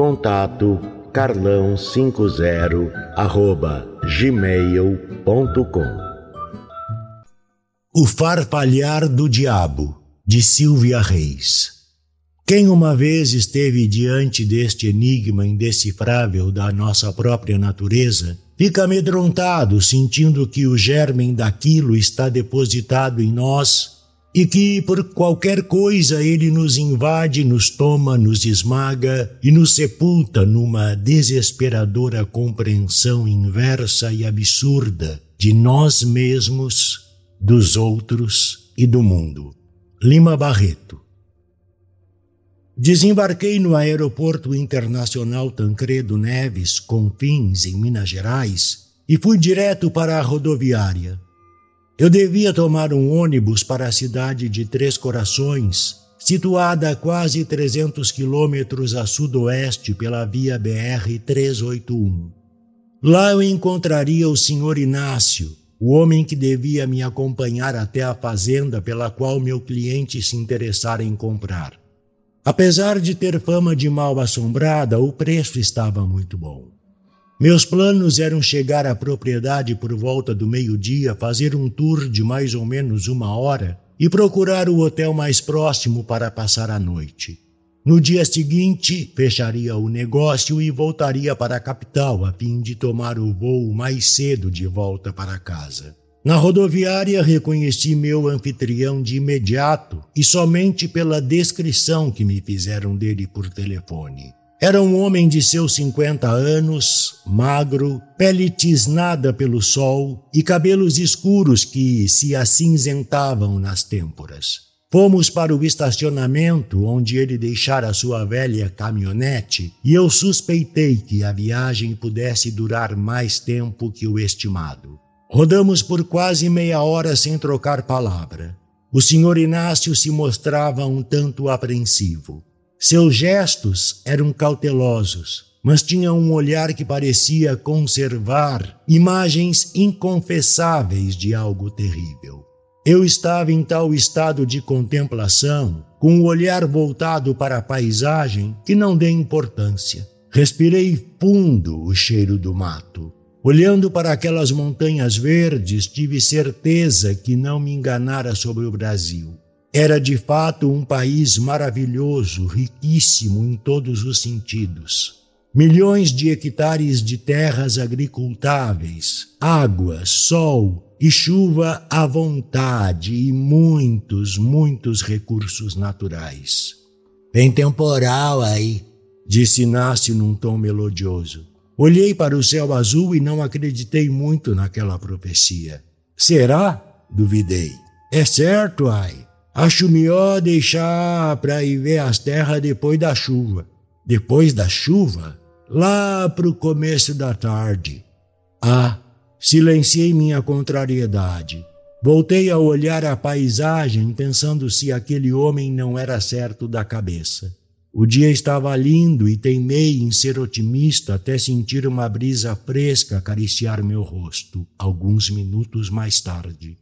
Contato carlão50 arroba gmail.com O Farfalhar do Diabo, de Silvia Reis. Quem uma vez esteve diante deste enigma indecifrável da nossa própria natureza, fica amedrontado, sentindo que o germen daquilo está depositado em nós e que por qualquer coisa ele nos invade, nos toma, nos esmaga e nos sepulta numa desesperadora compreensão inversa e absurda de nós mesmos, dos outros e do mundo. Lima Barreto. Desembarquei no Aeroporto Internacional Tancredo Neves, Confins, em Minas Gerais, e fui direto para a rodoviária. Eu devia tomar um ônibus para a cidade de Três Corações, situada a quase 300 quilômetros a sudoeste pela via BR-381. Lá eu encontraria o senhor Inácio, o homem que devia me acompanhar até a fazenda pela qual meu cliente se interessara em comprar. Apesar de ter fama de mal assombrada, o preço estava muito bom. Meus planos eram chegar à propriedade por volta do meio-dia, fazer um tour de mais ou menos uma hora e procurar o hotel mais próximo para passar a noite. No dia seguinte, fecharia o negócio e voltaria para a capital a fim de tomar o voo mais cedo de volta para casa. Na rodoviária reconheci meu anfitrião de imediato e somente pela descrição que me fizeram dele por telefone. Era um homem de seus 50 anos, magro, pele tisnada pelo sol e cabelos escuros que se acinzentavam nas têmporas. Fomos para o estacionamento onde ele deixara sua velha caminhonete e eu suspeitei que a viagem pudesse durar mais tempo que o estimado. Rodamos por quase meia hora sem trocar palavra. O senhor Inácio se mostrava um tanto apreensivo. Seus gestos eram cautelosos, mas tinha um olhar que parecia conservar imagens inconfessáveis de algo terrível. Eu estava em tal estado de contemplação, com o olhar voltado para a paisagem, que não dei importância. Respirei fundo o cheiro do mato. Olhando para aquelas montanhas verdes, tive certeza que não me enganara sobre o Brasil. Era de fato um país maravilhoso, riquíssimo em todos os sentidos. Milhões de hectares de terras agricultáveis, água, sol e chuva à vontade e muitos, muitos recursos naturais. Tem temporal aí, disse Inácio num tom melodioso. Olhei para o céu azul e não acreditei muito naquela profecia. Será? Duvidei. É certo, ai. Acho melhor deixar para ir ver as terras depois da chuva. Depois da chuva? Lá pro começo da tarde. Ah, silenciei minha contrariedade. Voltei a olhar a paisagem pensando se aquele homem não era certo da cabeça. O dia estava lindo e teimei em ser otimista até sentir uma brisa fresca acariciar meu rosto, alguns minutos mais tarde.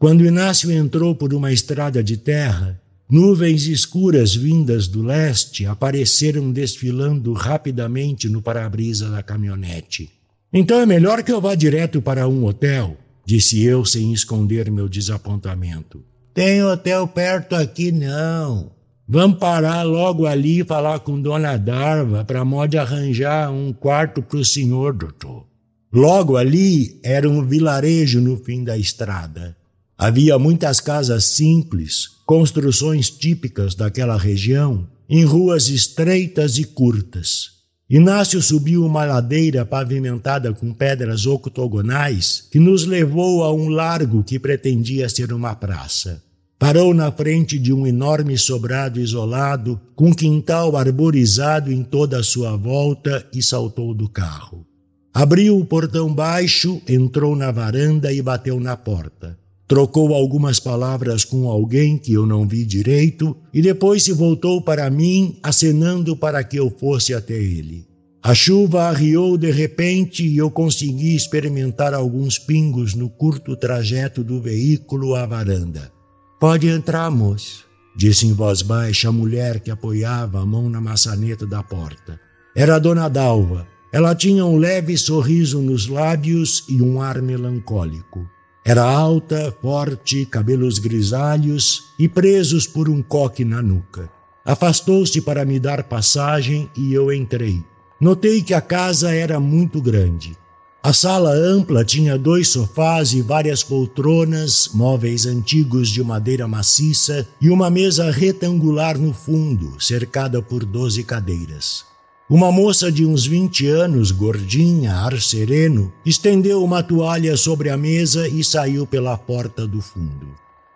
Quando Inácio entrou por uma estrada de terra, nuvens escuras vindas do leste apareceram desfilando rapidamente no para-brisa da caminhonete. Então é melhor que eu vá direto para um hotel, disse eu sem esconder meu desapontamento. Tem hotel perto aqui não. Vamos parar logo ali e falar com Dona Darva para mod arranjar um quarto para o senhor, doutor. Logo ali era um vilarejo no fim da estrada. Havia muitas casas simples, construções típicas daquela região, em ruas estreitas e curtas. Inácio subiu uma ladeira pavimentada com pedras octogonais que nos levou a um largo que pretendia ser uma praça. Parou na frente de um enorme sobrado isolado, com quintal arborizado em toda a sua volta e saltou do carro. Abriu o portão baixo, entrou na varanda e bateu na porta. Trocou algumas palavras com alguém que eu não vi direito e depois se voltou para mim, acenando para que eu fosse até ele. A chuva arriou de repente e eu consegui experimentar alguns pingos no curto trajeto do veículo à varanda. Pode entrar, moço, disse em voz baixa a mulher que apoiava a mão na maçaneta da porta. Era a dona Dalva. Ela tinha um leve sorriso nos lábios e um ar melancólico. Era alta, forte, cabelos grisalhos e presos por um coque na nuca. Afastou-se para me dar passagem e eu entrei. Notei que a casa era muito grande. A sala ampla tinha dois sofás e várias poltronas, móveis antigos de madeira maciça e uma mesa retangular no fundo, cercada por doze cadeiras. Uma moça de uns vinte anos, gordinha, ar sereno, estendeu uma toalha sobre a mesa e saiu pela porta do fundo.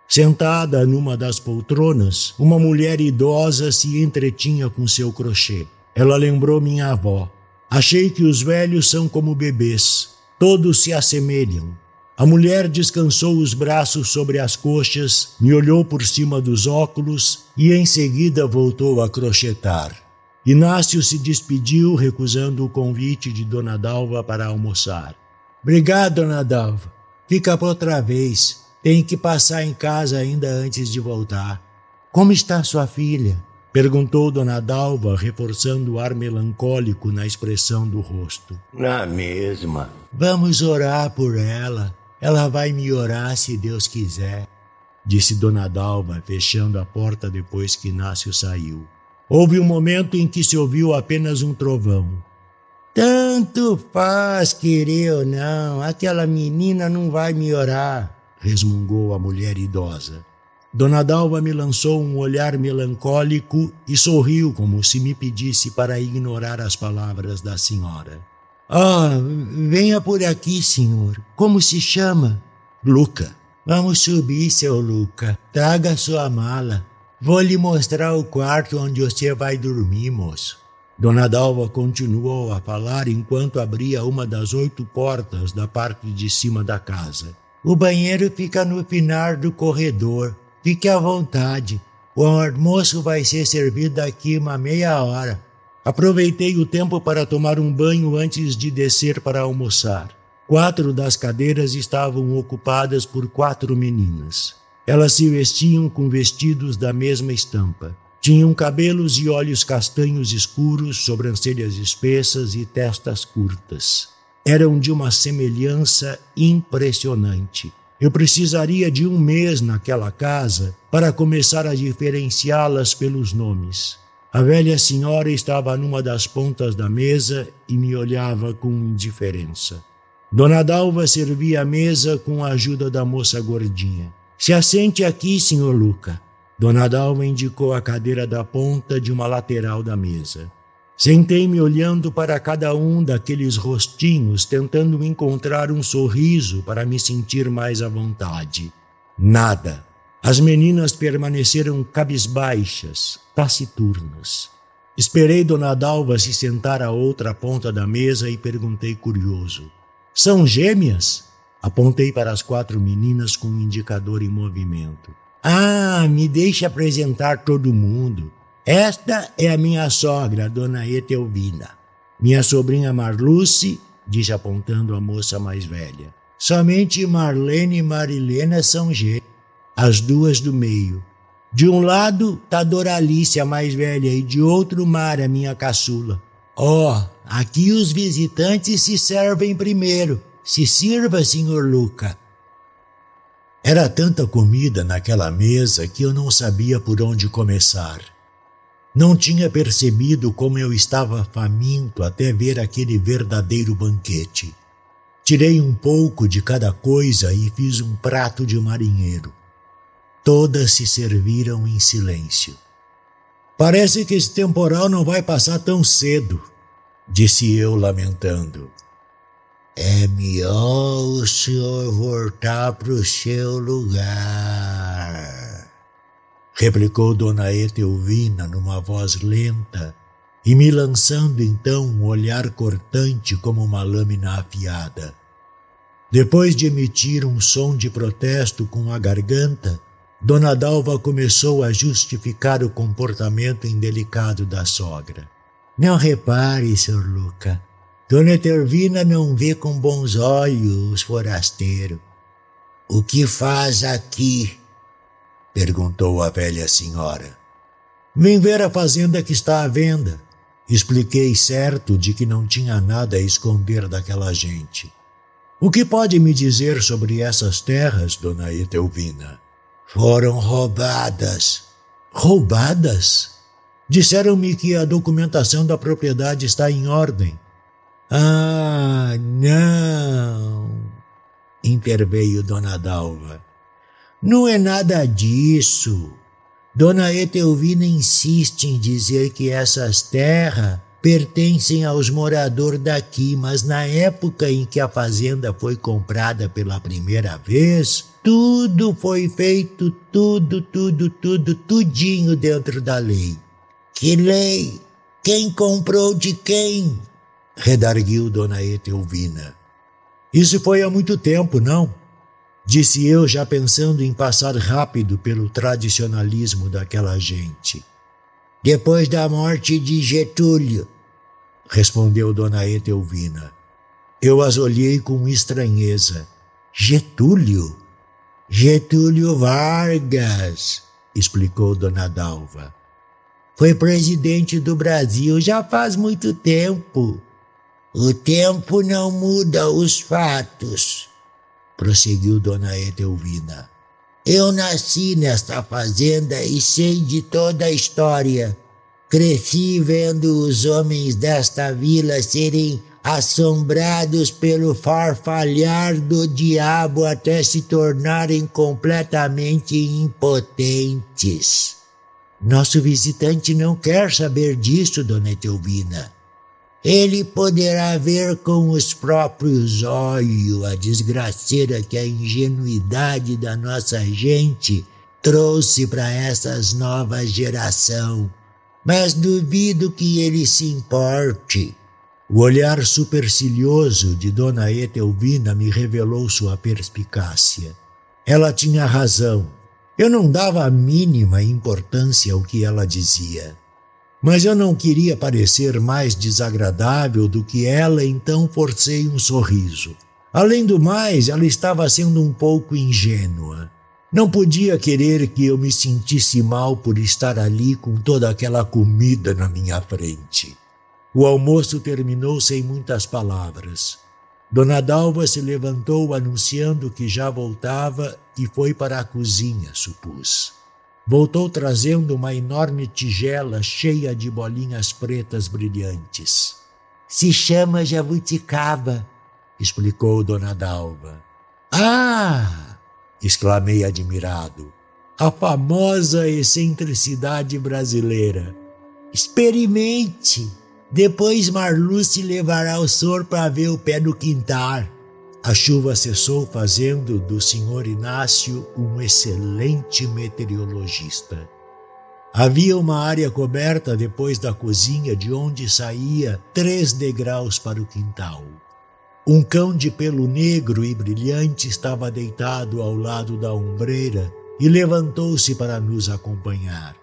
Sentada numa das poltronas, uma mulher idosa se entretinha com seu crochê. Ela lembrou minha avó, Achei que os velhos são como bebês, todos se assemelham. A mulher descansou os braços sobre as coxas, me olhou por cima dos óculos e em seguida voltou a crochetar. Inácio se despediu, recusando o convite de Dona Dalva para almoçar. Obrigado, Dona Dalva. Fica para outra vez. Tem que passar em casa ainda antes de voltar. Como está sua filha? Perguntou Dona Dalva, reforçando o ar melancólico na expressão do rosto. Na mesma. Vamos orar por ela. Ela vai me orar se Deus quiser, disse Dona Dalva, fechando a porta depois que Inácio saiu. Houve um momento em que se ouviu apenas um trovão. Tanto faz querer ou não, aquela menina não vai me orar, resmungou a mulher idosa. Dona Dalva me lançou um olhar melancólico e sorriu como se me pedisse para ignorar as palavras da senhora. Ah, venha por aqui, senhor. Como se chama? Luca. Vamos subir, seu Luca. Traga sua mala. Vou lhe mostrar o quarto onde você vai dormir, moço. Dona Dalva continuou a falar enquanto abria uma das oito portas da parte de cima da casa. O banheiro fica no final do corredor. Fique à vontade. O almoço vai ser servido daqui uma meia hora. Aproveitei o tempo para tomar um banho antes de descer para almoçar. Quatro das cadeiras estavam ocupadas por quatro meninas. Elas se vestiam com vestidos da mesma estampa. Tinham cabelos e olhos castanhos escuros, sobrancelhas espessas e testas curtas. Eram de uma semelhança impressionante. Eu precisaria de um mês naquela casa para começar a diferenciá-las pelos nomes. A velha senhora estava numa das pontas da mesa e me olhava com indiferença. Dona Dalva servia a mesa com a ajuda da moça gordinha. Se assente aqui, senhor Luca. Dona Dalva indicou a cadeira da ponta de uma lateral da mesa. Sentei-me olhando para cada um daqueles rostinhos, tentando encontrar um sorriso para me sentir mais à vontade. Nada. As meninas permaneceram cabisbaixas, taciturnas. Esperei Dona Dalva se sentar à outra ponta da mesa e perguntei curioso: São gêmeas? Apontei para as quatro meninas com o um indicador em movimento. Ah, me deixe apresentar todo mundo. Esta é a minha sogra, dona Etelvina. Minha sobrinha Marluce, disse apontando a moça mais velha. Somente Marlene e Marilena são gêmeas, as duas do meio. De um lado está Doralice, a mais velha, e de outro Mara, minha caçula. Ó, oh, aqui os visitantes se servem primeiro. Se sirva, senhor Luca. Era tanta comida naquela mesa que eu não sabia por onde começar. Não tinha percebido como eu estava faminto até ver aquele verdadeiro banquete. Tirei um pouco de cada coisa e fiz um prato de marinheiro. Todas se serviram em silêncio. Parece que esse temporal não vai passar tão cedo, disse eu, lamentando. É melhor o senhor voltar para o seu lugar, replicou Dona Etelvina numa voz lenta e me lançando então um olhar cortante como uma lâmina afiada. Depois de emitir um som de protesto com a garganta, Dona Dalva começou a justificar o comportamento indelicado da sogra. Não repare, Sr. Luca. Dona Tervina não vê com bons olhos os forasteiros. O que faz aqui? perguntou a velha senhora. Vim ver a fazenda que está à venda. Expliquei certo de que não tinha nada a esconder daquela gente. O que pode me dizer sobre essas terras, dona Etelvina? Foram roubadas. Roubadas? Disseram-me que a documentação da propriedade está em ordem. Ah, não! interveio Dona Dalva. Não é nada disso. Dona Etelvina insiste em dizer que essas terras pertencem aos moradores daqui, mas na época em que a fazenda foi comprada pela primeira vez, tudo foi feito, tudo, tudo, tudo, tudinho dentro da lei. Que lei? Quem comprou de quem? Redarguiu Dona Etelvina. Isso foi há muito tempo, não? disse eu, já pensando em passar rápido pelo tradicionalismo daquela gente. Depois da morte de Getúlio, respondeu Dona Etelvina. Eu as olhei com estranheza. Getúlio? Getúlio Vargas, explicou Dona Dalva. Foi presidente do Brasil já faz muito tempo. O tempo não muda os fatos, prosseguiu Dona Edelvina. Eu nasci nesta fazenda e sei de toda a história. Cresci vendo os homens desta vila serem assombrados pelo farfalhar do diabo até se tornarem completamente impotentes. Nosso visitante não quer saber disso, dona Etelvina ele poderá ver com os próprios olhos a desgraceira que a ingenuidade da nossa gente trouxe para essas novas geração. Mas duvido que ele se importe. O olhar supercilioso de Dona Etelvina me revelou sua perspicácia. Ela tinha razão. Eu não dava a mínima importância ao que ela dizia. Mas eu não queria parecer mais desagradável do que ela, então forcei um sorriso. Além do mais, ela estava sendo um pouco ingênua. Não podia querer que eu me sentisse mal por estar ali com toda aquela comida na minha frente. O almoço terminou sem muitas palavras. Dona Dalva se levantou anunciando que já voltava e foi para a cozinha, supus. Voltou trazendo uma enorme tigela cheia de bolinhas pretas brilhantes. Se chama jabuticaba, explicou Dona Dalva. Ah! exclamei admirado. A famosa excentricidade brasileira. Experimente! Depois Marlu se levará o senhor para ver o pé do quintal. A chuva cessou, fazendo do senhor Inácio um excelente meteorologista. Havia uma área coberta depois da cozinha, de onde saía três degraus para o quintal. Um cão de pelo negro e brilhante estava deitado ao lado da ombreira e levantou-se para nos acompanhar.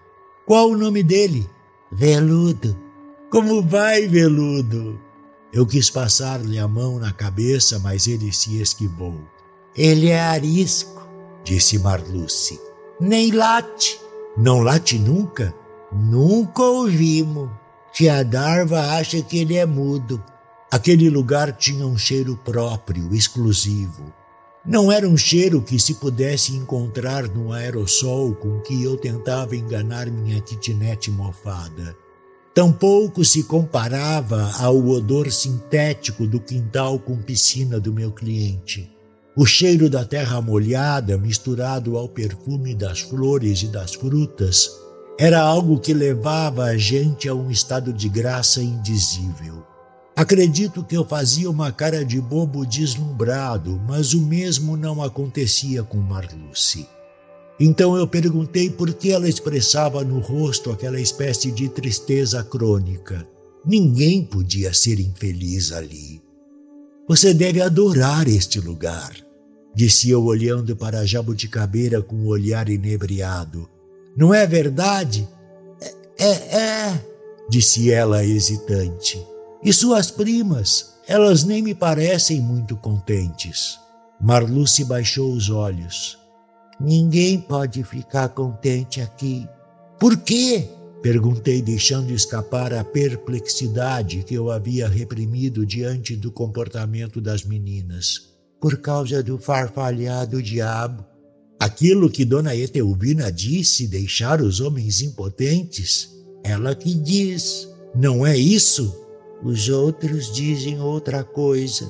Qual o nome dele? Veludo. Como vai, Veludo? Eu quis passar-lhe a mão na cabeça, mas ele se esquivou. Ele é arisco, disse Marluce. Nem late. Não late nunca? Nunca ouvimos. Tia Darva acha que ele é mudo. Aquele lugar tinha um cheiro próprio, exclusivo. Não era um cheiro que se pudesse encontrar no aerossol com que eu tentava enganar minha kitnet mofada. Tampouco se comparava ao odor sintético do quintal com piscina do meu cliente. O cheiro da terra molhada, misturado ao perfume das flores e das frutas, era algo que levava a gente a um estado de graça indizível. Acredito que eu fazia uma cara de bobo deslumbrado, mas o mesmo não acontecia com Marluce. Então eu perguntei por que ela expressava no rosto aquela espécie de tristeza crônica. Ninguém podia ser infeliz ali. Você deve adorar este lugar, disse eu olhando para a jabuticabeira com um olhar inebriado. Não é verdade? É, é, é, disse ela hesitante. E suas primas, elas nem me parecem muito contentes. Marluce baixou os olhos. Ninguém pode ficar contente aqui. Por quê? Perguntei, deixando escapar a perplexidade que eu havia reprimido diante do comportamento das meninas. Por causa do farfalhado diabo. Aquilo que Dona Etelvina disse deixar os homens impotentes? Ela que diz. Não é isso? Os outros dizem outra coisa.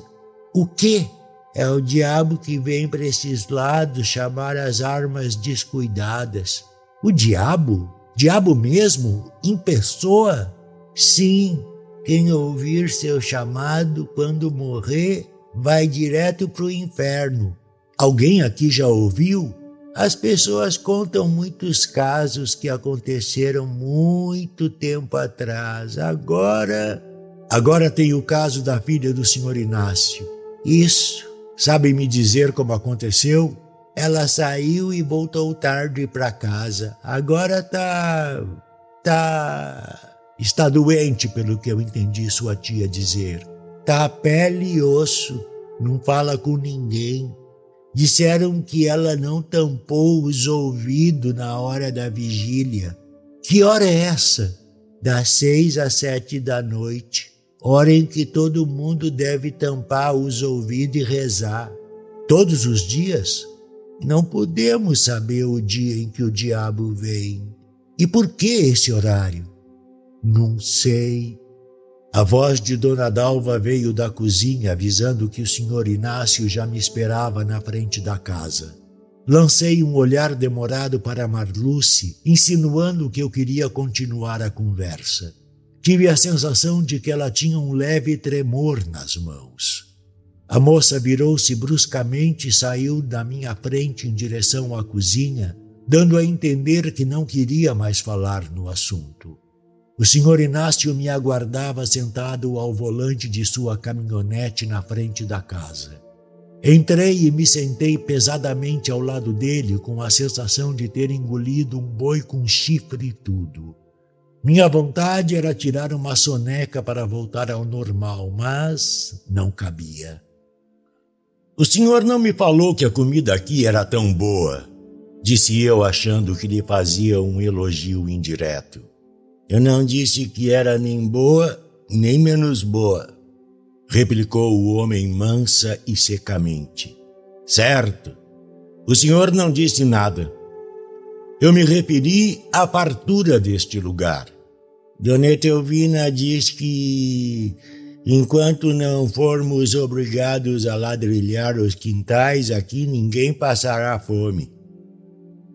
O quê? É o diabo que vem para esses lados chamar as armas descuidadas. O diabo? Diabo mesmo? Em pessoa? Sim, quem ouvir seu chamado quando morrer vai direto para o inferno. Alguém aqui já ouviu? As pessoas contam muitos casos que aconteceram muito tempo atrás. Agora. Agora tem o caso da filha do senhor Inácio. Isso Sabe me dizer como aconteceu? Ela saiu e voltou tarde para casa. Agora tá. tá. Está doente, pelo que eu entendi sua tia dizer. Tá pele e osso, não fala com ninguém. Disseram que ela não tampou os ouvidos na hora da vigília. Que hora é essa? Das seis às sete da noite hora em que todo mundo deve tampar os ouvidos e rezar. Todos os dias? Não podemos saber o dia em que o diabo vem. E por que esse horário? Não sei. A voz de Dona Dalva veio da cozinha avisando que o senhor Inácio já me esperava na frente da casa. Lancei um olhar demorado para Marluce, insinuando que eu queria continuar a conversa. Tive a sensação de que ela tinha um leve tremor nas mãos. A moça virou-se bruscamente e saiu da minha frente em direção à cozinha, dando a entender que não queria mais falar no assunto. O senhor Inácio me aguardava sentado ao volante de sua caminhonete na frente da casa. Entrei e me sentei pesadamente ao lado dele com a sensação de ter engolido um boi com chifre e tudo. Minha vontade era tirar uma soneca para voltar ao normal, mas não cabia. O senhor não me falou que a comida aqui era tão boa, disse eu, achando que lhe fazia um elogio indireto. Eu não disse que era nem boa, nem menos boa, replicou o homem mansa e secamente. Certo. O senhor não disse nada. Eu me referi à fartura deste lugar. Dona Etelvina diz que enquanto não formos obrigados a ladrilhar os quintais, aqui ninguém passará fome.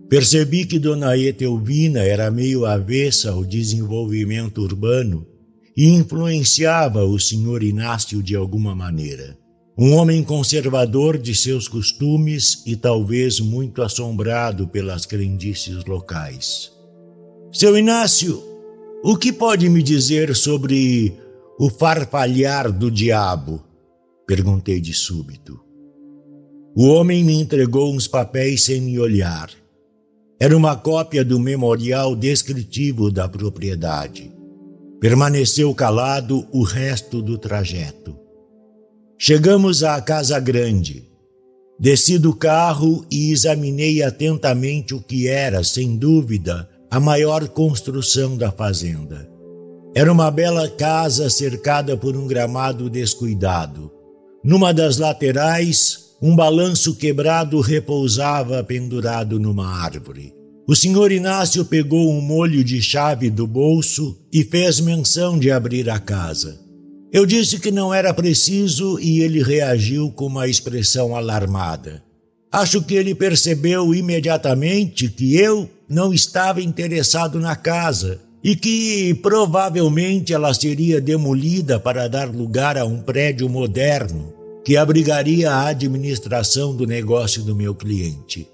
Percebi que Dona Etelvina era meio avessa ao desenvolvimento urbano e influenciava o senhor Inácio de alguma maneira. Um homem conservador de seus costumes e talvez muito assombrado pelas crendices locais. Seu Inácio, o que pode me dizer sobre o farfalhar do diabo? Perguntei de súbito. O homem me entregou uns papéis sem me olhar. Era uma cópia do memorial descritivo da propriedade. Permaneceu calado o resto do trajeto. Chegamos à casa grande. Desci do carro e examinei atentamente o que era, sem dúvida, a maior construção da fazenda. Era uma bela casa cercada por um gramado descuidado. Numa das laterais, um balanço quebrado repousava pendurado numa árvore. O senhor Inácio pegou um molho de chave do bolso e fez menção de abrir a casa. Eu disse que não era preciso e ele reagiu com uma expressão alarmada. Acho que ele percebeu imediatamente que eu não estava interessado na casa e que provavelmente ela seria demolida para dar lugar a um prédio moderno que abrigaria a administração do negócio do meu cliente.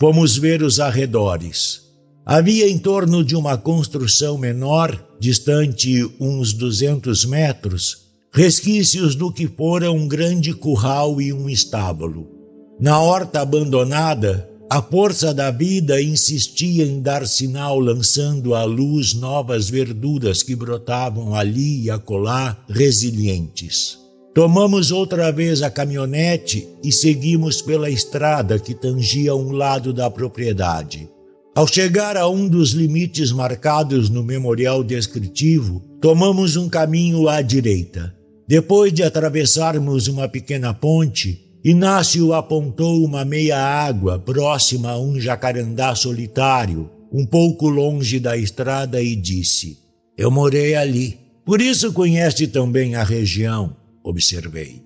Fomos ver os arredores. Havia em torno de uma construção menor, distante uns 200 metros, resquícios do que fora um grande curral e um estábulo. Na horta abandonada, a força da vida insistia em dar sinal, lançando à luz novas verduras que brotavam ali e acolá, resilientes. Tomamos outra vez a caminhonete e seguimos pela estrada que tangia um lado da propriedade. Ao chegar a um dos limites marcados no memorial descritivo, tomamos um caminho à direita. Depois de atravessarmos uma pequena ponte, Inácio apontou uma meia-água próxima a um jacarandá solitário, um pouco longe da estrada, e disse: Eu morei ali, por isso conhece também a região observei.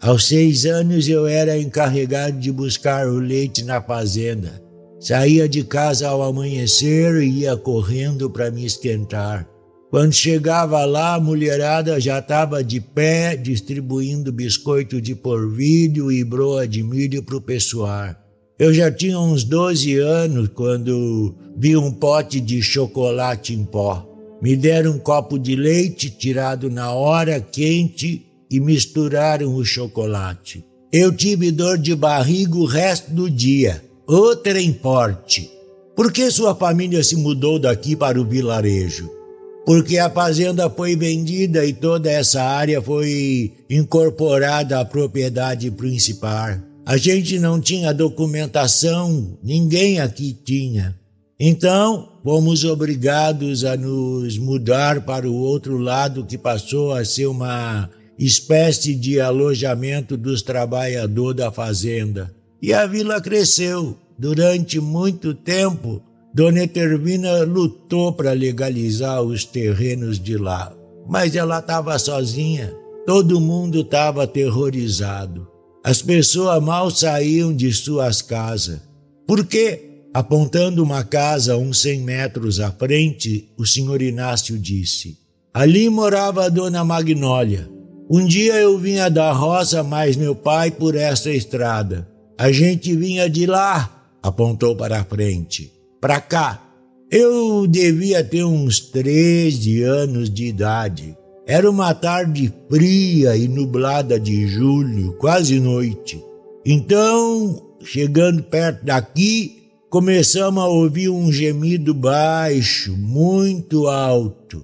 Aos seis anos eu era encarregado de buscar o leite na fazenda. Saía de casa ao amanhecer e ia correndo para me esquentar. Quando chegava lá, a mulherada já estava de pé, distribuindo biscoito de porvilho e broa de milho para o pessoal. Eu já tinha uns 12 anos quando vi um pote de chocolate em pó. Me deram um copo de leite tirado na hora, quente, e misturaram o chocolate. Eu tive dor de barriga o resto do dia. Outra em forte. Por que sua família se mudou daqui para o vilarejo? Porque a fazenda foi vendida e toda essa área foi incorporada à propriedade principal. A gente não tinha documentação, ninguém aqui tinha. Então, fomos obrigados a nos mudar para o outro lado que passou a ser uma espécie de alojamento dos trabalhadores da fazenda. E a vila cresceu. Durante muito tempo, Dona Etervina lutou para legalizar os terrenos de lá, mas ela estava sozinha. Todo mundo estava aterrorizado. As pessoas mal saíam de suas casas. Por quê? Apontando uma casa uns cem metros à frente, o senhor Inácio disse: Ali morava a dona Magnólia. Um dia eu vinha da roça, mais meu pai por essa estrada. A gente vinha de lá, apontou para a frente. Para cá. Eu devia ter uns 13 anos de idade. Era uma tarde fria e nublada de julho, quase noite. Então, chegando perto daqui, começamos a ouvir um gemido baixo, muito alto.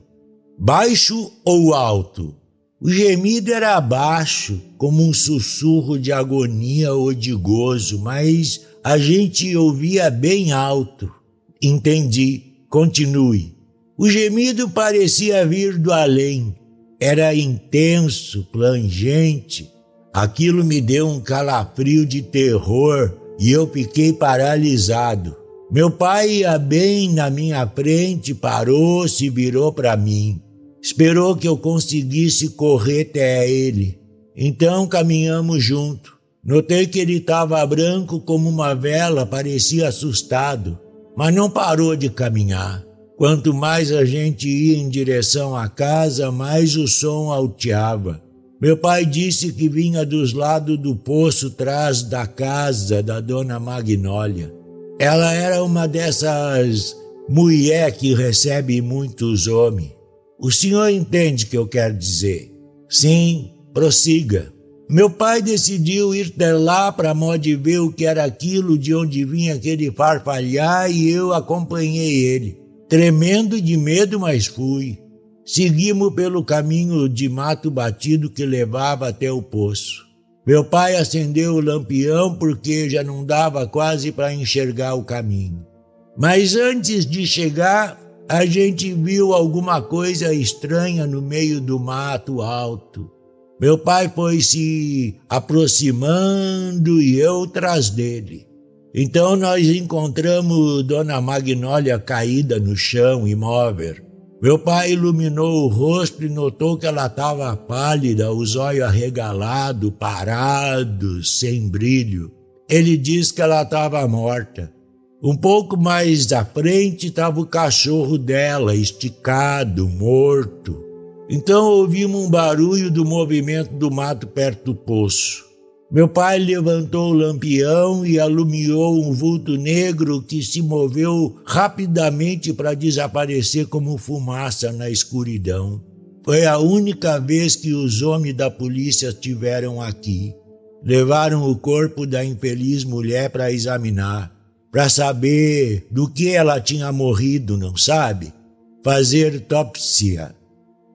Baixo ou alto? O gemido era baixo, como um sussurro de agonia ou de gozo, mas a gente ouvia bem alto. Entendi. Continue. O gemido parecia vir do além. Era intenso, plangente. Aquilo me deu um calafrio de terror e eu fiquei paralisado. Meu pai ia bem na minha frente, parou, se virou para mim. Esperou que eu conseguisse correr até ele. Então caminhamos junto. Notei que ele estava branco como uma vela, parecia assustado, mas não parou de caminhar. Quanto mais a gente ia em direção à casa, mais o som alteava. Meu pai disse que vinha dos lados do poço trás da casa da dona Magnólia. Ela era uma dessas mulher que recebe muitos homens. O senhor entende o que eu quero dizer? Sim, prossiga. Meu pai decidiu ir até lá para de ver o que era aquilo, de onde vinha aquele farfalhar, e eu acompanhei ele. Tremendo de medo, mas fui. Seguimos pelo caminho de mato batido que levava até o poço. Meu pai acendeu o lampião porque já não dava quase para enxergar o caminho. Mas antes de chegar, a gente viu alguma coisa estranha no meio do mato alto. Meu pai foi se aproximando e eu tras dele. Então nós encontramos Dona Magnólia caída no chão, imóvel. Meu pai iluminou o rosto e notou que ela estava pálida, os olhos arregalados, parados, sem brilho. Ele disse que ela estava morta. Um pouco mais à frente estava o cachorro dela, esticado, morto. Então ouvimos um barulho do movimento do mato perto do poço. Meu pai levantou o lampião e alumiou um vulto negro que se moveu rapidamente para desaparecer como fumaça na escuridão. Foi a única vez que os homens da polícia estiveram aqui. Levaram o corpo da infeliz mulher para examinar, para saber do que ela tinha morrido, não sabe? Fazer tópsia.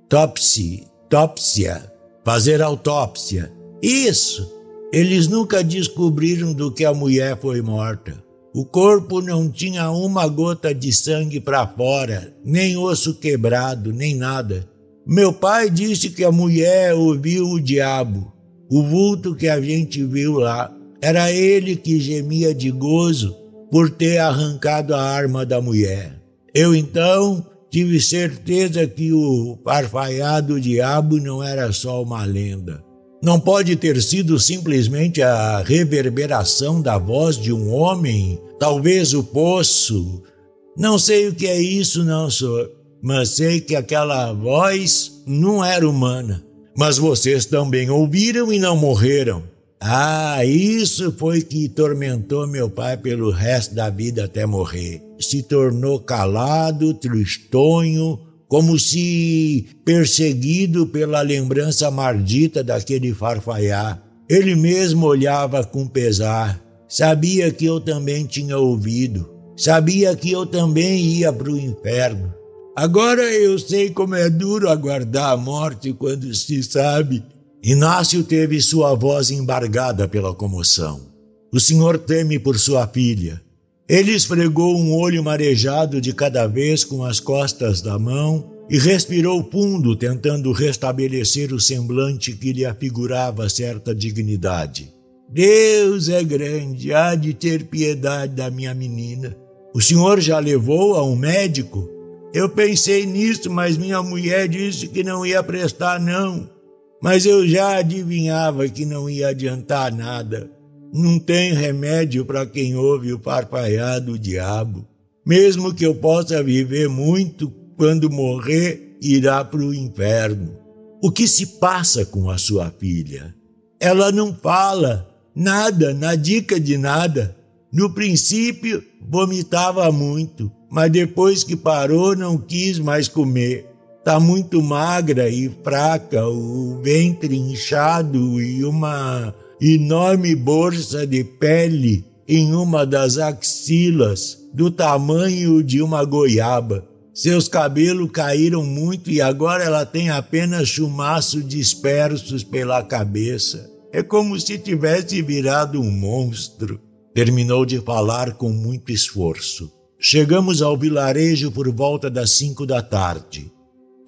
Topsi, tópsia. Fazer autópsia. Isso! Eles nunca descobriram do que a mulher foi morta. O corpo não tinha uma gota de sangue para fora, nem osso quebrado, nem nada. Meu pai disse que a mulher ouviu o diabo, o vulto que a gente viu lá. Era ele que gemia de gozo por ter arrancado a arma da mulher. Eu então tive certeza que o farfaiado diabo não era só uma lenda. Não pode ter sido simplesmente a reverberação da voz de um homem, talvez o poço. Não sei o que é isso, não, senhor, mas sei que aquela voz não era humana. Mas vocês também ouviram e não morreram. Ah, isso foi que tormentou meu pai pelo resto da vida até morrer. Se tornou calado, tristonho, como se perseguido pela lembrança maldita daquele farfaiá. Ele mesmo olhava com pesar. Sabia que eu também tinha ouvido. Sabia que eu também ia para o inferno. Agora eu sei como é duro aguardar a morte quando se sabe. Inácio teve sua voz embargada pela comoção. O senhor teme por sua filha. Ele esfregou um olho marejado de cada vez com as costas da mão e respirou fundo, tentando restabelecer o semblante que lhe afigurava certa dignidade. Deus é grande, há de ter piedade da minha menina. O senhor já levou a um médico? Eu pensei nisso, mas minha mulher disse que não ia prestar, não. Mas eu já adivinhava que não ia adiantar nada. Não tem remédio para quem ouve o parpaiar do diabo. Mesmo que eu possa viver muito, quando morrer, irá para o inferno. O que se passa com a sua filha? Ela não fala nada, na dica de nada. No princípio, vomitava muito, mas depois que parou, não quis mais comer. Está muito magra e fraca, o ventre inchado e uma enorme bolsa de pele em uma das axilas, do tamanho de uma goiaba. Seus cabelos caíram muito e agora ela tem apenas chumaço dispersos pela cabeça. É como se tivesse virado um monstro. Terminou de falar com muito esforço. Chegamos ao vilarejo por volta das cinco da tarde.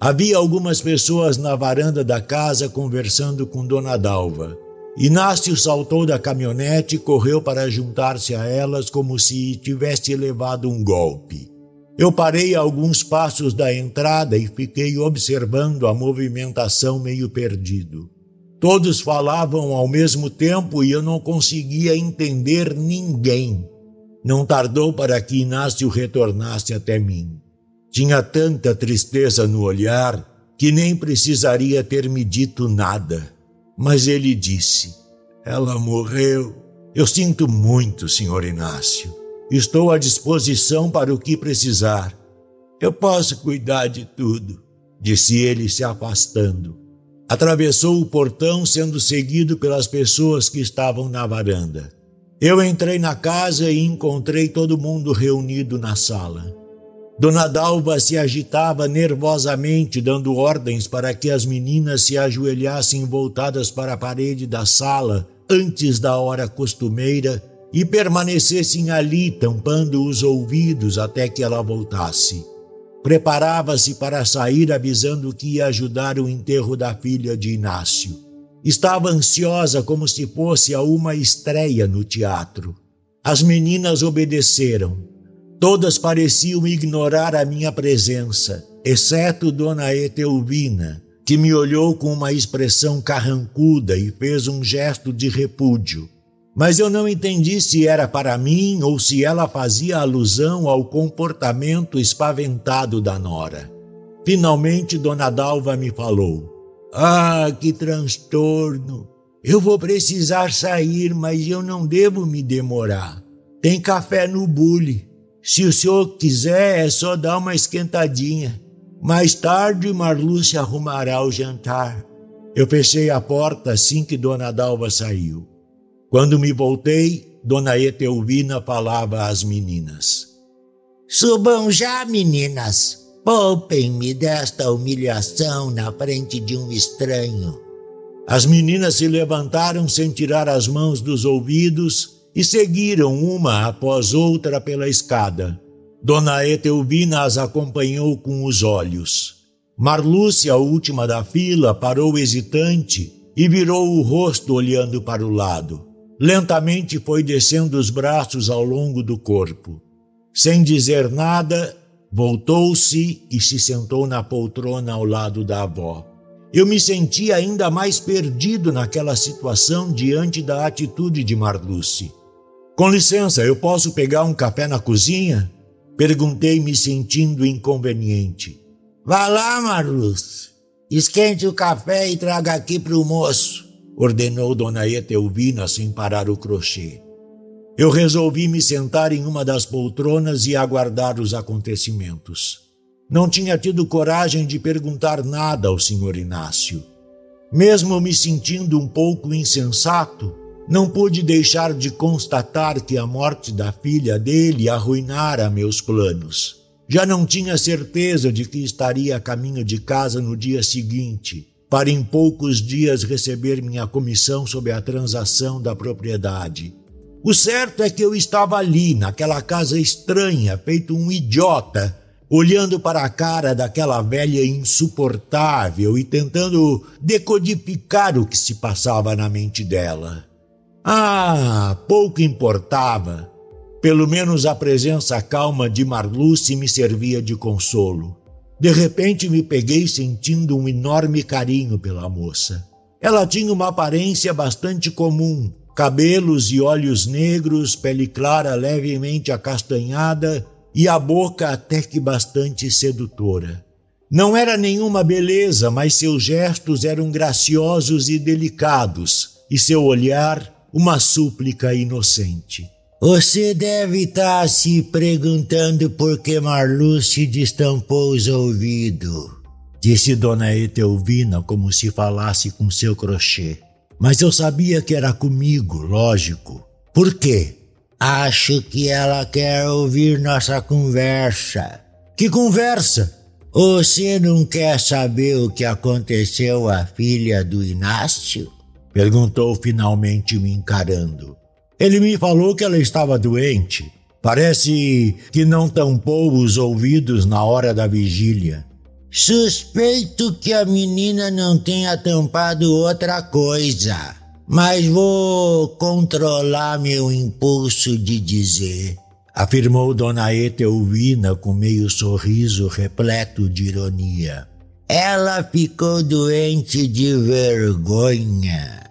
Havia algumas pessoas na varanda da casa conversando com Dona Dalva. Inácio saltou da caminhonete e correu para juntar-se a elas como se tivesse levado um golpe. Eu parei a alguns passos da entrada e fiquei observando a movimentação meio perdido. Todos falavam ao mesmo tempo e eu não conseguia entender ninguém. Não tardou para que Inácio retornasse até mim. Tinha tanta tristeza no olhar que nem precisaria ter me dito nada. Mas ele disse: Ela morreu. Eu sinto muito, senhor Inácio. Estou à disposição para o que precisar. Eu posso cuidar de tudo, disse ele, se afastando. Atravessou o portão, sendo seguido pelas pessoas que estavam na varanda. Eu entrei na casa e encontrei todo mundo reunido na sala. Dona Dalva se agitava nervosamente, dando ordens para que as meninas se ajoelhassem voltadas para a parede da sala antes da hora costumeira e permanecessem ali, tampando os ouvidos até que ela voltasse. Preparava-se para sair, avisando que ia ajudar o enterro da filha de Inácio. Estava ansiosa como se fosse a uma estreia no teatro. As meninas obedeceram. Todas pareciam ignorar a minha presença, exceto Dona Etelvina, que me olhou com uma expressão carrancuda e fez um gesto de repúdio. Mas eu não entendi se era para mim ou se ela fazia alusão ao comportamento espaventado da Nora. Finalmente, Dona Dalva me falou: Ah, que transtorno! Eu vou precisar sair, mas eu não devo me demorar. Tem café no bule. Se o senhor quiser, é só dar uma esquentadinha. Mais tarde, Marlúcia arrumará o jantar. Eu fechei a porta assim que Dona Dalva saiu. Quando me voltei, Dona Etelvina falava às meninas. Subam já, meninas. Poupem-me desta humilhação na frente de um estranho. As meninas se levantaram sem tirar as mãos dos ouvidos e seguiram uma após outra pela escada. Dona Etelvina as acompanhou com os olhos. Marlúcia, a última da fila, parou hesitante e virou o rosto olhando para o lado. Lentamente foi descendo os braços ao longo do corpo. Sem dizer nada, voltou-se e se sentou na poltrona ao lado da avó. Eu me senti ainda mais perdido naquela situação diante da atitude de Marluce. Com licença, eu posso pegar um café na cozinha? Perguntei, me sentindo inconveniente. Vá lá, Marluce. Esquente o café e traga aqui para o moço ordenou Dona Etelvina sem parar o crochê. Eu resolvi me sentar em uma das poltronas e aguardar os acontecimentos. Não tinha tido coragem de perguntar nada ao senhor Inácio. Mesmo me sentindo um pouco insensato, não pude deixar de constatar que a morte da filha dele arruinara meus planos. Já não tinha certeza de que estaria a caminho de casa no dia seguinte para em poucos dias receber minha comissão sobre a transação da propriedade. O certo é que eu estava ali, naquela casa estranha, feito um idiota, olhando para a cara daquela velha insuportável e tentando decodificar o que se passava na mente dela. Ah, pouco importava. Pelo menos a presença calma de Marluce me servia de consolo. De repente me peguei sentindo um enorme carinho pela moça. Ela tinha uma aparência bastante comum: cabelos e olhos negros, pele clara levemente acastanhada e a boca até que bastante sedutora. Não era nenhuma beleza, mas seus gestos eram graciosos e delicados, e seu olhar uma súplica inocente. Você deve estar tá se perguntando por que Marluce destampou os ouvidos, disse Dona Etelvina como se falasse com seu crochê. Mas eu sabia que era comigo, lógico. Por quê? Acho que ela quer ouvir nossa conversa. Que conversa? Você não quer saber o que aconteceu à filha do Inácio? Perguntou finalmente me encarando. Ele me falou que ela estava doente. Parece que não tampou os ouvidos na hora da vigília. Suspeito que a menina não tenha tampado outra coisa, mas vou controlar meu impulso de dizer, afirmou Dona Etelvina com meio sorriso repleto de ironia. Ela ficou doente de vergonha.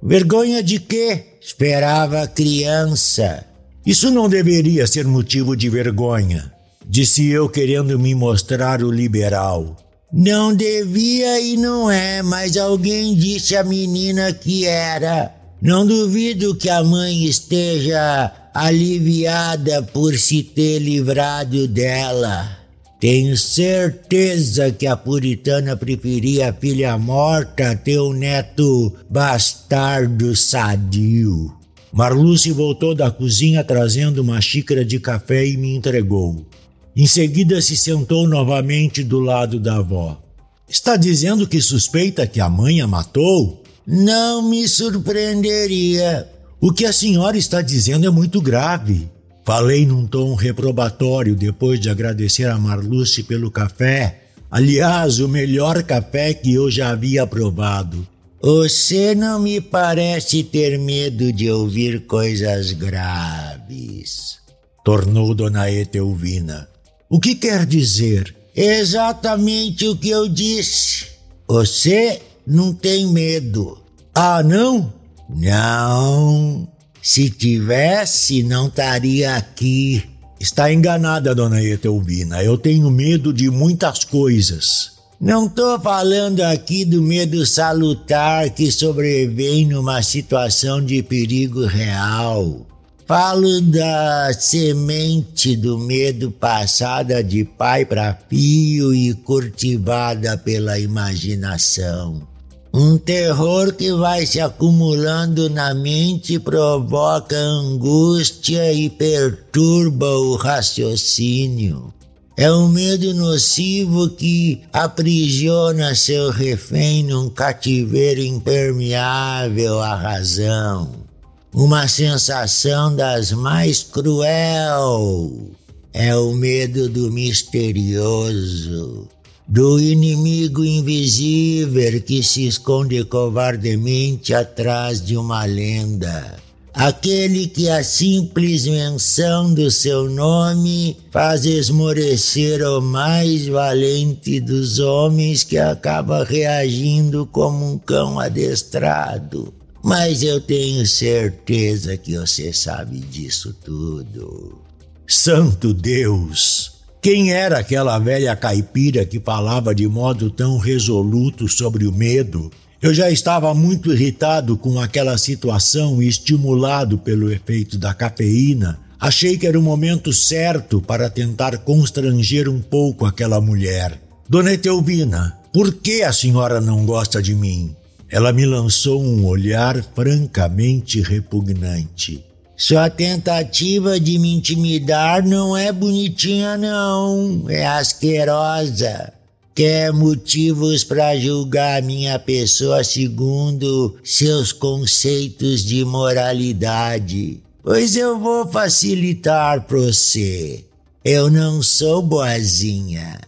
Vergonha de quê? Esperava a criança. Isso não deveria ser motivo de vergonha, disse eu querendo me mostrar o liberal. Não devia e não é, mas alguém disse à menina que era. Não duvido que a mãe esteja aliviada por se ter livrado dela. Tenho certeza que a puritana preferia a filha morta a ter um neto bastardo sadio. Marluce voltou da cozinha trazendo uma xícara de café e me entregou. Em seguida se sentou novamente do lado da avó. Está dizendo que suspeita que a mãe a matou? Não me surpreenderia. O que a senhora está dizendo é muito grave. Falei num tom reprobatório depois de agradecer a Marluce pelo café. Aliás, o melhor café que eu já havia provado. Você não me parece ter medo de ouvir coisas graves. Tornou Dona Etelvina. O que quer dizer? Exatamente o que eu disse. Você não tem medo. Ah, não? Não. Se tivesse, não estaria aqui. Está enganada, dona Etelvina. Eu tenho medo de muitas coisas. Não estou falando aqui do medo salutar que sobrevém numa situação de perigo real. Falo da semente do medo passada de pai para filho e cultivada pela imaginação. Um terror que vai se acumulando na mente provoca angústia e perturba o raciocínio. É um medo nocivo que aprisiona seu refém num cativeiro impermeável à razão. Uma sensação das mais cruel. É o medo do misterioso, do inimigo invisível que se esconde covardemente atrás de uma lenda aquele que a simples menção do seu nome faz esmorecer o mais valente dos homens que acaba reagindo como um cão adestrado. Mas eu tenho certeza que você sabe disso tudo. Santo Deus! Quem era aquela velha caipira que falava de modo tão resoluto sobre o medo eu já estava muito irritado com aquela situação e estimulado pelo efeito da cafeína. Achei que era o momento certo para tentar constranger um pouco aquela mulher. Dona Etelvina, por que a senhora não gosta de mim? Ela me lançou um olhar francamente repugnante. Sua tentativa de me intimidar não é bonitinha, não. É asquerosa quer motivos para julgar minha pessoa segundo seus conceitos de moralidade. Pois eu vou facilitar para você. Eu não sou boazinha.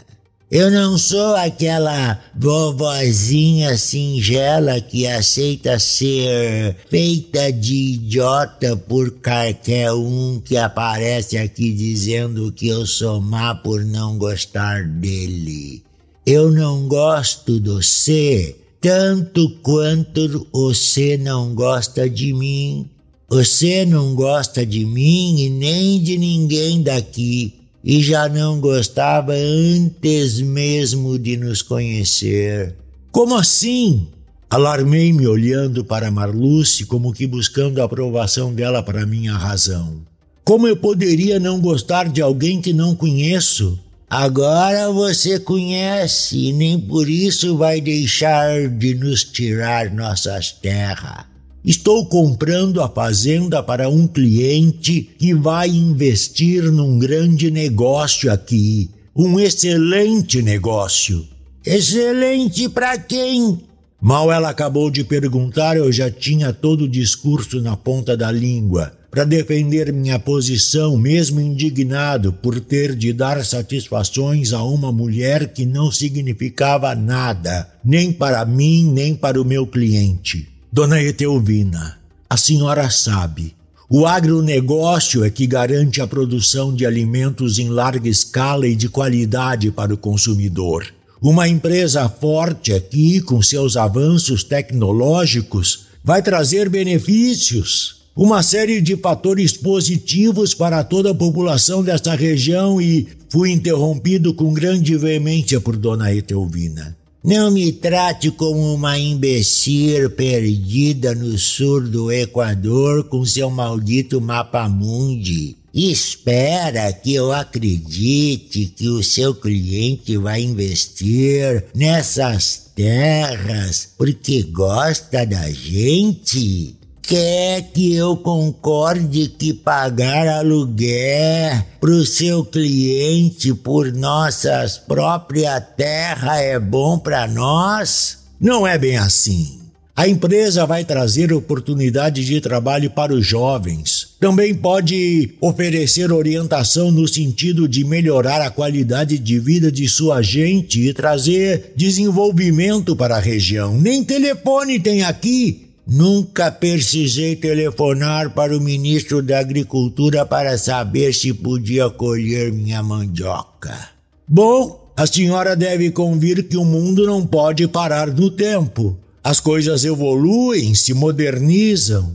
Eu não sou aquela vovozinha singela que aceita ser feita de idiota por qualquer um que aparece aqui dizendo que eu sou má por não gostar dele. Eu não gosto de você tanto quanto você não gosta de mim. Você não gosta de mim e nem de ninguém daqui, e já não gostava antes mesmo de nos conhecer. Como assim? Alarmei-me olhando para Marluce como que buscando a aprovação dela para minha razão. Como eu poderia não gostar de alguém que não conheço? Agora você conhece e nem por isso vai deixar de nos tirar nossas terras. Estou comprando a fazenda para um cliente que vai investir num grande negócio aqui. Um excelente negócio. Excelente para quem? Mal ela acabou de perguntar, eu já tinha todo o discurso na ponta da língua para defender minha posição, mesmo indignado por ter de dar satisfações a uma mulher que não significava nada, nem para mim, nem para o meu cliente. Dona Etelvina, a senhora sabe, o agronegócio é que garante a produção de alimentos em larga escala e de qualidade para o consumidor. Uma empresa forte aqui, com seus avanços tecnológicos, vai trazer benefícios uma série de fatores positivos para toda a população desta região e fui interrompido com grande veemência por Dona Etelvina. Não me trate como uma imbecil perdida no sul do Equador com seu maldito mapa mundi. Espera que eu acredite que o seu cliente vai investir nessas terras porque gosta da gente quer que eu concorde que pagar aluguel para o seu cliente por nossas próprias terras é bom para nós? Não é bem assim. A empresa vai trazer oportunidade de trabalho para os jovens. Também pode oferecer orientação no sentido de melhorar a qualidade de vida de sua gente e trazer desenvolvimento para a região. Nem telefone tem aqui. Nunca precisei telefonar para o ministro da Agricultura para saber se podia colher minha mandioca. Bom, a senhora deve convir que o mundo não pode parar no tempo. As coisas evoluem, se modernizam.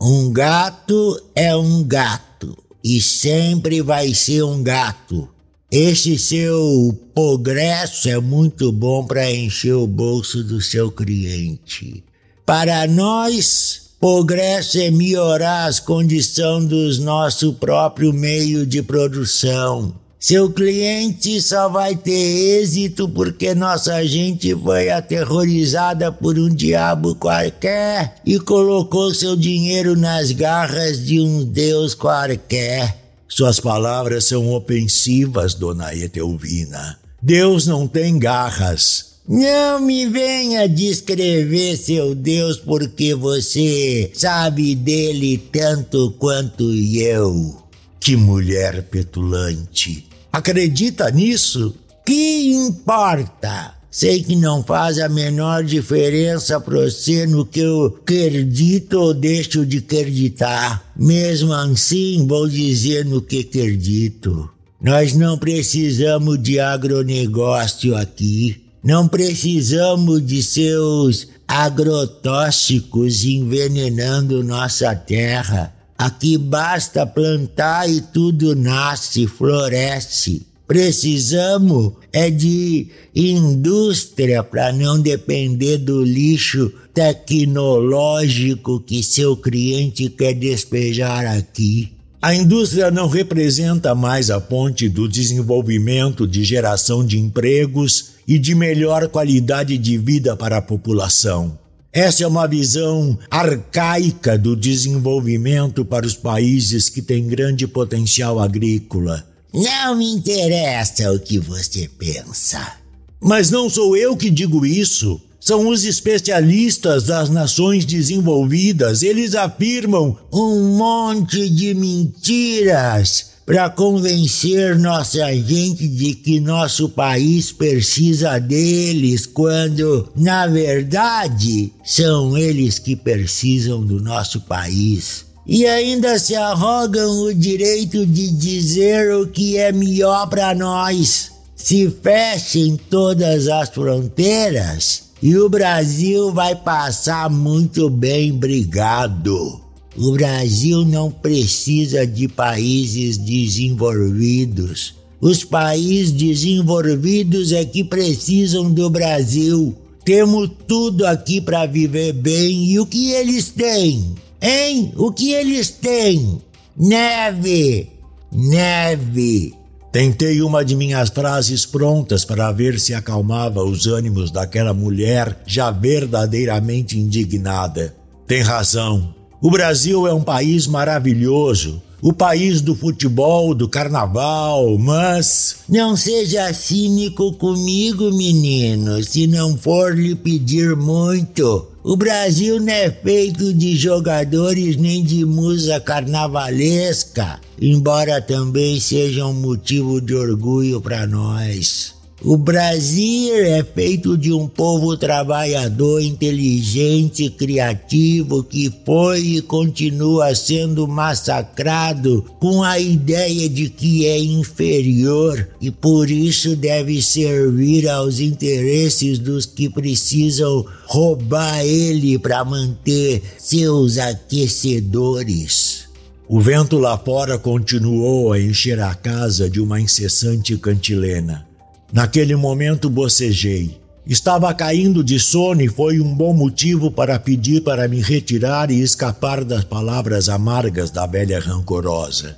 Um gato é um gato e sempre vai ser um gato. Esse seu progresso é muito bom para encher o bolso do seu cliente. Para nós, progresso é melhorar as condições dos nosso próprio meio de produção. Seu cliente só vai ter êxito porque nossa gente foi aterrorizada por um diabo qualquer e colocou seu dinheiro nas garras de um deus qualquer. Suas palavras são ofensivas, dona Etelvina. Deus não tem garras. Não me venha descrever seu Deus porque você sabe dele tanto quanto eu. Que mulher petulante. Acredita nisso? Que importa? Sei que não faz a menor diferença para você no que eu acredito ou deixo de acreditar. Mesmo assim, vou dizer no que acredito. Nós não precisamos de agronegócio aqui. Não precisamos de seus agrotóxicos envenenando nossa terra. Aqui basta plantar e tudo nasce, floresce. Precisamos é de indústria para não depender do lixo tecnológico que seu cliente quer despejar aqui. A indústria não representa mais a ponte do desenvolvimento de geração de empregos e de melhor qualidade de vida para a população. Essa é uma visão arcaica do desenvolvimento para os países que têm grande potencial agrícola. Não me interessa o que você pensa. Mas não sou eu que digo isso. São os especialistas das nações desenvolvidas. Eles afirmam um monte de mentiras para convencer nossa gente de que nosso país precisa deles, quando, na verdade, são eles que precisam do nosso país. E ainda se arrogam o direito de dizer o que é melhor para nós. Se fechem todas as fronteiras e o Brasil vai passar muito bem, obrigado. O Brasil não precisa de países desenvolvidos. Os países desenvolvidos é que precisam do Brasil. Temos tudo aqui para viver bem e o que eles têm? Hein? O que eles têm? Neve! Neve! Tentei uma de minhas frases prontas para ver se acalmava os ânimos daquela mulher já verdadeiramente indignada. Tem razão. O Brasil é um país maravilhoso, o país do futebol, do carnaval, mas. Não seja cínico comigo, menino, se não for lhe pedir muito. O Brasil não é feito de jogadores nem de musa carnavalesca, embora também seja um motivo de orgulho para nós. O Brasil é feito de um povo trabalhador, inteligente, criativo, que foi e continua sendo massacrado com a ideia de que é inferior e por isso deve servir aos interesses dos que precisam roubar ele para manter seus aquecedores. O vento lá fora continuou a encher a casa de uma incessante cantilena. Naquele momento bocejei. Estava caindo de sono e foi um bom motivo para pedir para me retirar e escapar das palavras amargas da velha rancorosa.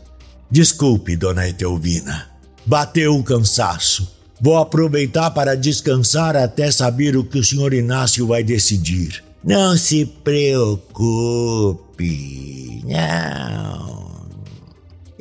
Desculpe, dona Etelvina. Bateu o cansaço. Vou aproveitar para descansar até saber o que o senhor Inácio vai decidir. Não se preocupe. Não.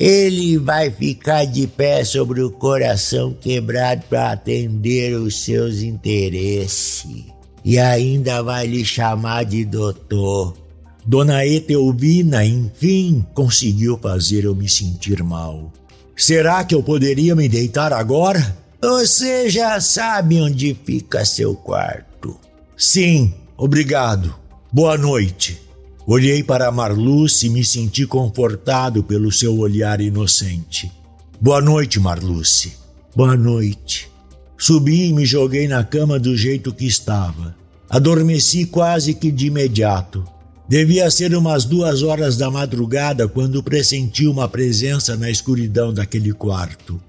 Ele vai ficar de pé sobre o coração quebrado para atender os seus interesses. e ainda vai lhe chamar de doutor. Dona Etelvina, enfim, conseguiu fazer eu me sentir mal. Será que eu poderia me deitar agora? Você já sabe onde fica seu quarto. Sim, obrigado. Boa noite. Olhei para Marluce e me senti confortado pelo seu olhar inocente. Boa noite, Marluce. Boa noite. Subi e me joguei na cama do jeito que estava. Adormeci quase que de imediato. Devia ser umas duas horas da madrugada quando pressenti uma presença na escuridão daquele quarto.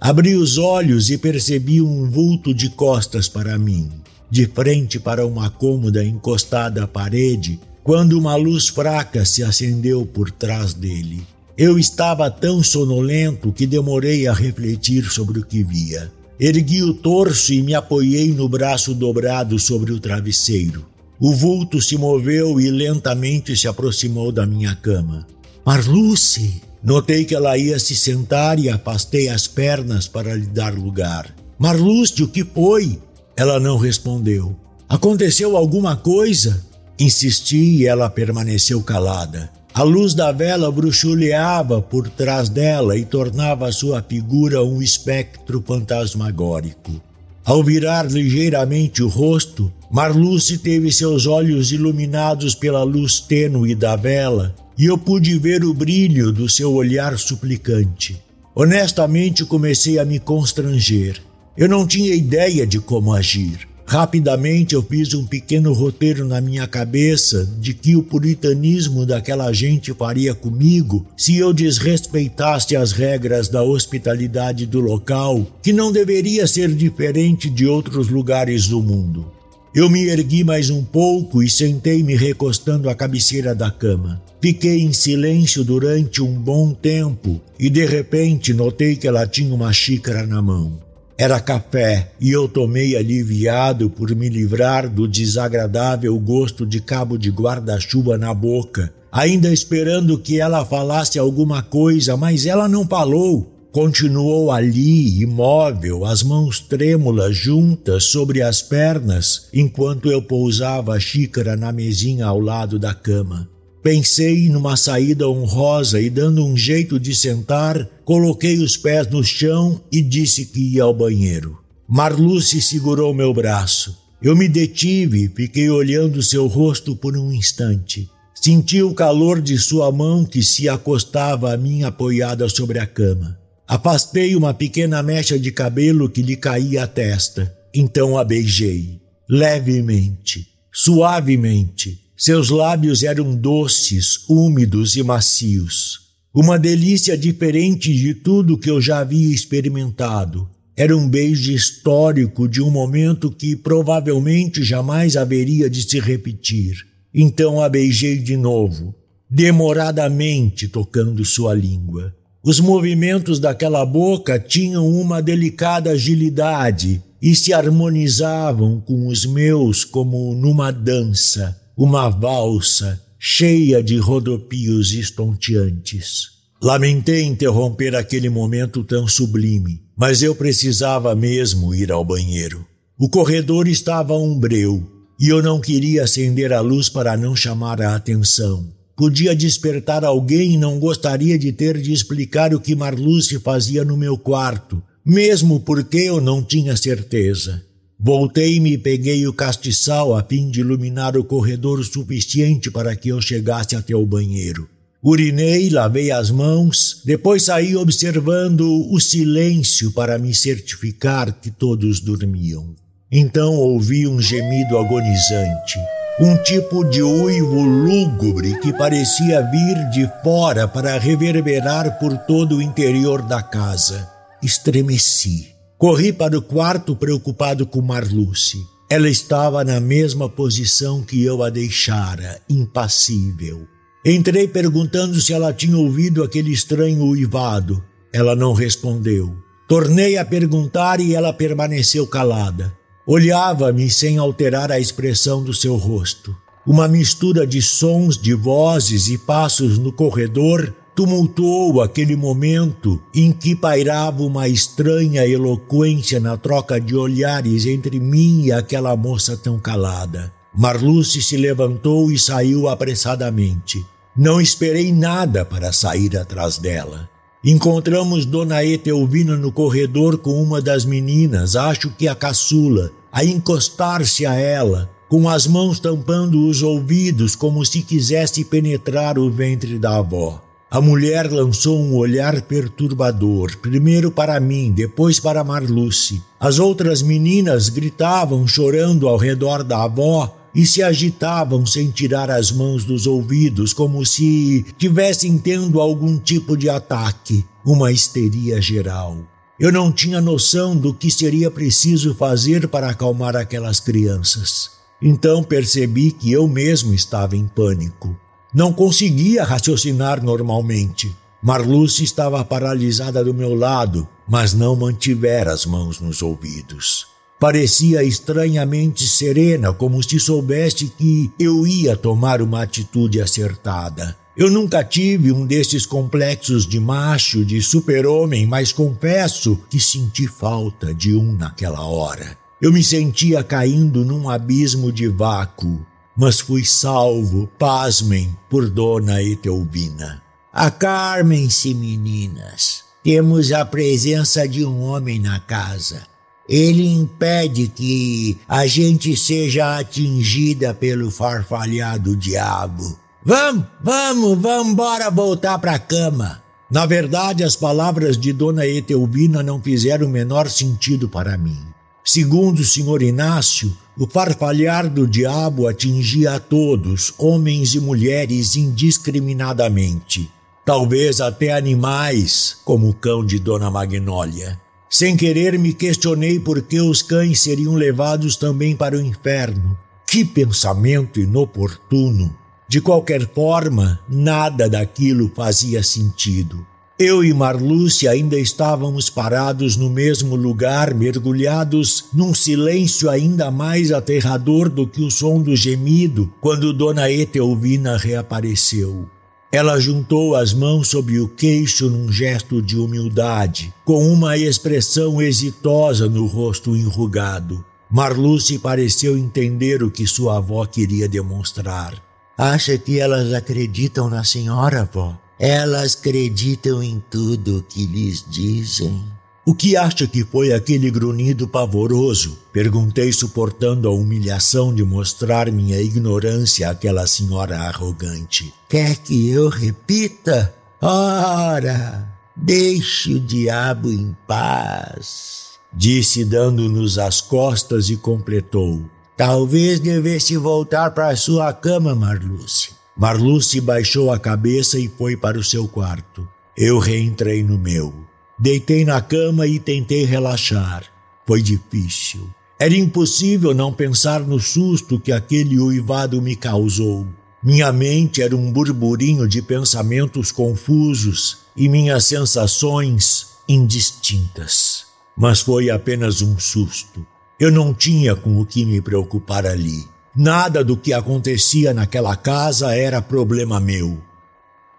Abri os olhos e percebi um vulto de costas para mim, de frente para uma cômoda encostada à parede, quando uma luz fraca se acendeu por trás dele. Eu estava tão sonolento que demorei a refletir sobre o que via. Ergui o torso e me apoiei no braço dobrado sobre o travesseiro. O vulto se moveu e lentamente se aproximou da minha cama. Marluce! Notei que ela ia se sentar e afastei as pernas para lhe dar lugar. Marluce, o que foi? Ela não respondeu. Aconteceu alguma coisa? Insisti e ela permaneceu calada. A luz da vela bruxuleava por trás dela e tornava sua figura um espectro fantasmagórico. Ao virar ligeiramente o rosto, Marluce teve seus olhos iluminados pela luz tênue da vela e eu pude ver o brilho do seu olhar suplicante. Honestamente comecei a me constranger. Eu não tinha ideia de como agir. Rapidamente eu fiz um pequeno roteiro na minha cabeça de que o puritanismo daquela gente faria comigo se eu desrespeitasse as regras da hospitalidade do local, que não deveria ser diferente de outros lugares do mundo. Eu me ergui mais um pouco e sentei-me recostando à cabeceira da cama. Fiquei em silêncio durante um bom tempo e de repente notei que ela tinha uma xícara na mão. Era café e eu tomei aliviado por me livrar do desagradável gosto de cabo de guarda-chuva na boca, ainda esperando que ela falasse alguma coisa, mas ela não falou. Continuou ali, imóvel, as mãos trêmulas juntas sobre as pernas, enquanto eu pousava a xícara na mesinha ao lado da cama. Pensei numa saída honrosa e, dando um jeito de sentar, coloquei os pés no chão e disse que ia ao banheiro. Marluce segurou meu braço. Eu me detive e fiquei olhando seu rosto por um instante. Senti o calor de sua mão que se acostava a mim apoiada sobre a cama. Afastei uma pequena mecha de cabelo que lhe caía à testa. Então a beijei, levemente, suavemente, seus lábios eram doces, úmidos e macios. Uma delícia diferente de tudo que eu já havia experimentado. Era um beijo histórico de um momento que provavelmente jamais haveria de se repetir. Então a beijei de novo, demoradamente tocando sua língua. Os movimentos daquela boca tinham uma delicada agilidade e se harmonizavam com os meus como numa dança uma valsa cheia de rodopios estonteantes. Lamentei interromper aquele momento tão sublime, mas eu precisava mesmo ir ao banheiro. O corredor estava umbreu e eu não queria acender a luz para não chamar a atenção. Podia despertar alguém e não gostaria de ter de explicar o que Marluce fazia no meu quarto, mesmo porque eu não tinha certeza. Voltei-me e peguei o castiçal a fim de iluminar o corredor suficiente para que eu chegasse até o banheiro. Urinei, lavei as mãos, depois saí observando o silêncio para me certificar que todos dormiam. Então ouvi um gemido agonizante, um tipo de uivo lúgubre que parecia vir de fora para reverberar por todo o interior da casa. Estremeci. Corri para o quarto preocupado com Marluce. Ela estava na mesma posição que eu a deixara, impassível. Entrei perguntando se ela tinha ouvido aquele estranho uivado. Ela não respondeu. Tornei a perguntar e ela permaneceu calada. Olhava-me sem alterar a expressão do seu rosto. Uma mistura de sons, de vozes e passos no corredor tumultuou aquele momento em que pairava uma estranha eloquência na troca de olhares entre mim e aquela moça tão calada. Marluce se levantou e saiu apressadamente. Não esperei nada para sair atrás dela. Encontramos Dona Etelvina no corredor com uma das meninas, acho que a caçula, a encostar-se a ela, com as mãos tampando os ouvidos como se quisesse penetrar o ventre da avó. A mulher lançou um olhar perturbador, primeiro para mim, depois para Marluce. As outras meninas gritavam, chorando ao redor da avó e se agitavam sem tirar as mãos dos ouvidos, como se tivessem tendo algum tipo de ataque, uma histeria geral. Eu não tinha noção do que seria preciso fazer para acalmar aquelas crianças. Então percebi que eu mesmo estava em pânico. Não conseguia raciocinar normalmente. Marluce estava paralisada do meu lado, mas não mantivera as mãos nos ouvidos. Parecia estranhamente serena, como se soubesse que eu ia tomar uma atitude acertada. Eu nunca tive um desses complexos de macho, de super-homem, mas confesso que senti falta de um naquela hora. Eu me sentia caindo num abismo de vácuo, mas fui salvo, pasmem, por Dona Etelvina. Acalmem-se, meninas. Temos a presença de um homem na casa. Ele impede que a gente seja atingida pelo farfalhado diabo. Vamos, vamos, vamos embora voltar para a cama. Na verdade, as palavras de Dona Etelvina não fizeram o menor sentido para mim. Segundo o senhor Inácio, o farfalhar do diabo atingia a todos, homens e mulheres, indiscriminadamente. Talvez até animais, como o cão de Dona Magnólia. Sem querer, me questionei por que os cães seriam levados também para o inferno. Que pensamento inoportuno! De qualquer forma, nada daquilo fazia sentido. Eu e Marluce ainda estávamos parados no mesmo lugar, mergulhados num silêncio ainda mais aterrador do que o som do gemido, quando Dona Etelvina reapareceu. Ela juntou as mãos sob o queixo num gesto de humildade, com uma expressão exitosa no rosto enrugado. Marluce pareceu entender o que sua avó queria demonstrar. Acha que elas acreditam na senhora, vó? Elas acreditam em tudo que lhes dizem. O que acha que foi aquele grunhido pavoroso? Perguntei, suportando a humilhação de mostrar minha ignorância àquela senhora arrogante. Quer que eu repita? Ora, deixe o diabo em paz. Disse, dando-nos as costas, e completou: Talvez devesse voltar para sua cama, Marluce. Marluce baixou a cabeça e foi para o seu quarto. Eu reentrei no meu. Deitei na cama e tentei relaxar. Foi difícil. Era impossível não pensar no susto que aquele uivado me causou. Minha mente era um burburinho de pensamentos confusos e minhas sensações indistintas. Mas foi apenas um susto. Eu não tinha com o que me preocupar ali. Nada do que acontecia naquela casa era problema meu.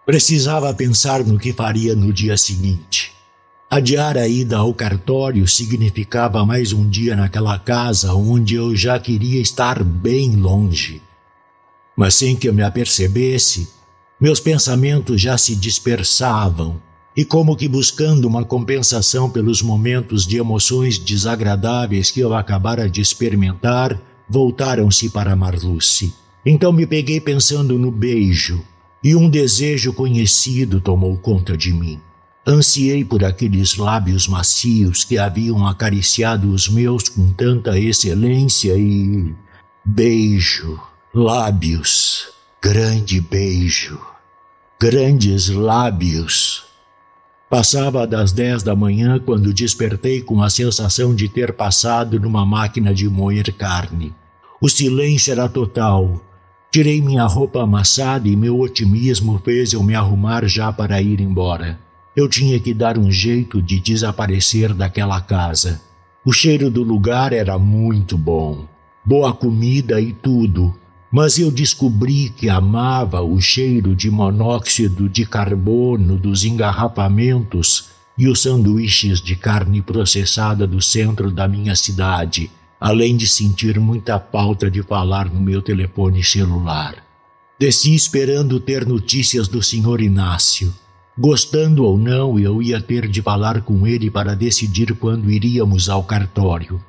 Precisava pensar no que faria no dia seguinte. Adiar a ida ao cartório significava mais um dia naquela casa onde eu já queria estar bem longe. Mas sem que eu me apercebesse, meus pensamentos já se dispersavam e, como que buscando uma compensação pelos momentos de emoções desagradáveis que eu acabara de experimentar, voltaram-se para Marluce. Então me peguei pensando no beijo, e um desejo conhecido tomou conta de mim. Ansiei por aqueles lábios macios que haviam acariciado os meus com tanta excelência e. Beijo, lábios, grande beijo, grandes lábios. Passava das dez da manhã quando despertei com a sensação de ter passado numa máquina de moer carne. O silêncio era total. Tirei minha roupa amassada e meu otimismo fez eu me arrumar já para ir embora. Eu tinha que dar um jeito de desaparecer daquela casa. O cheiro do lugar era muito bom. Boa comida e tudo, mas eu descobri que amava o cheiro de monóxido de carbono dos engarrafamentos e os sanduíches de carne processada do centro da minha cidade, além de sentir muita falta de falar no meu telefone celular. Desci esperando ter notícias do Sr. Inácio. Gostando ou não, eu ia ter de falar com ele para decidir quando iríamos ao cartório.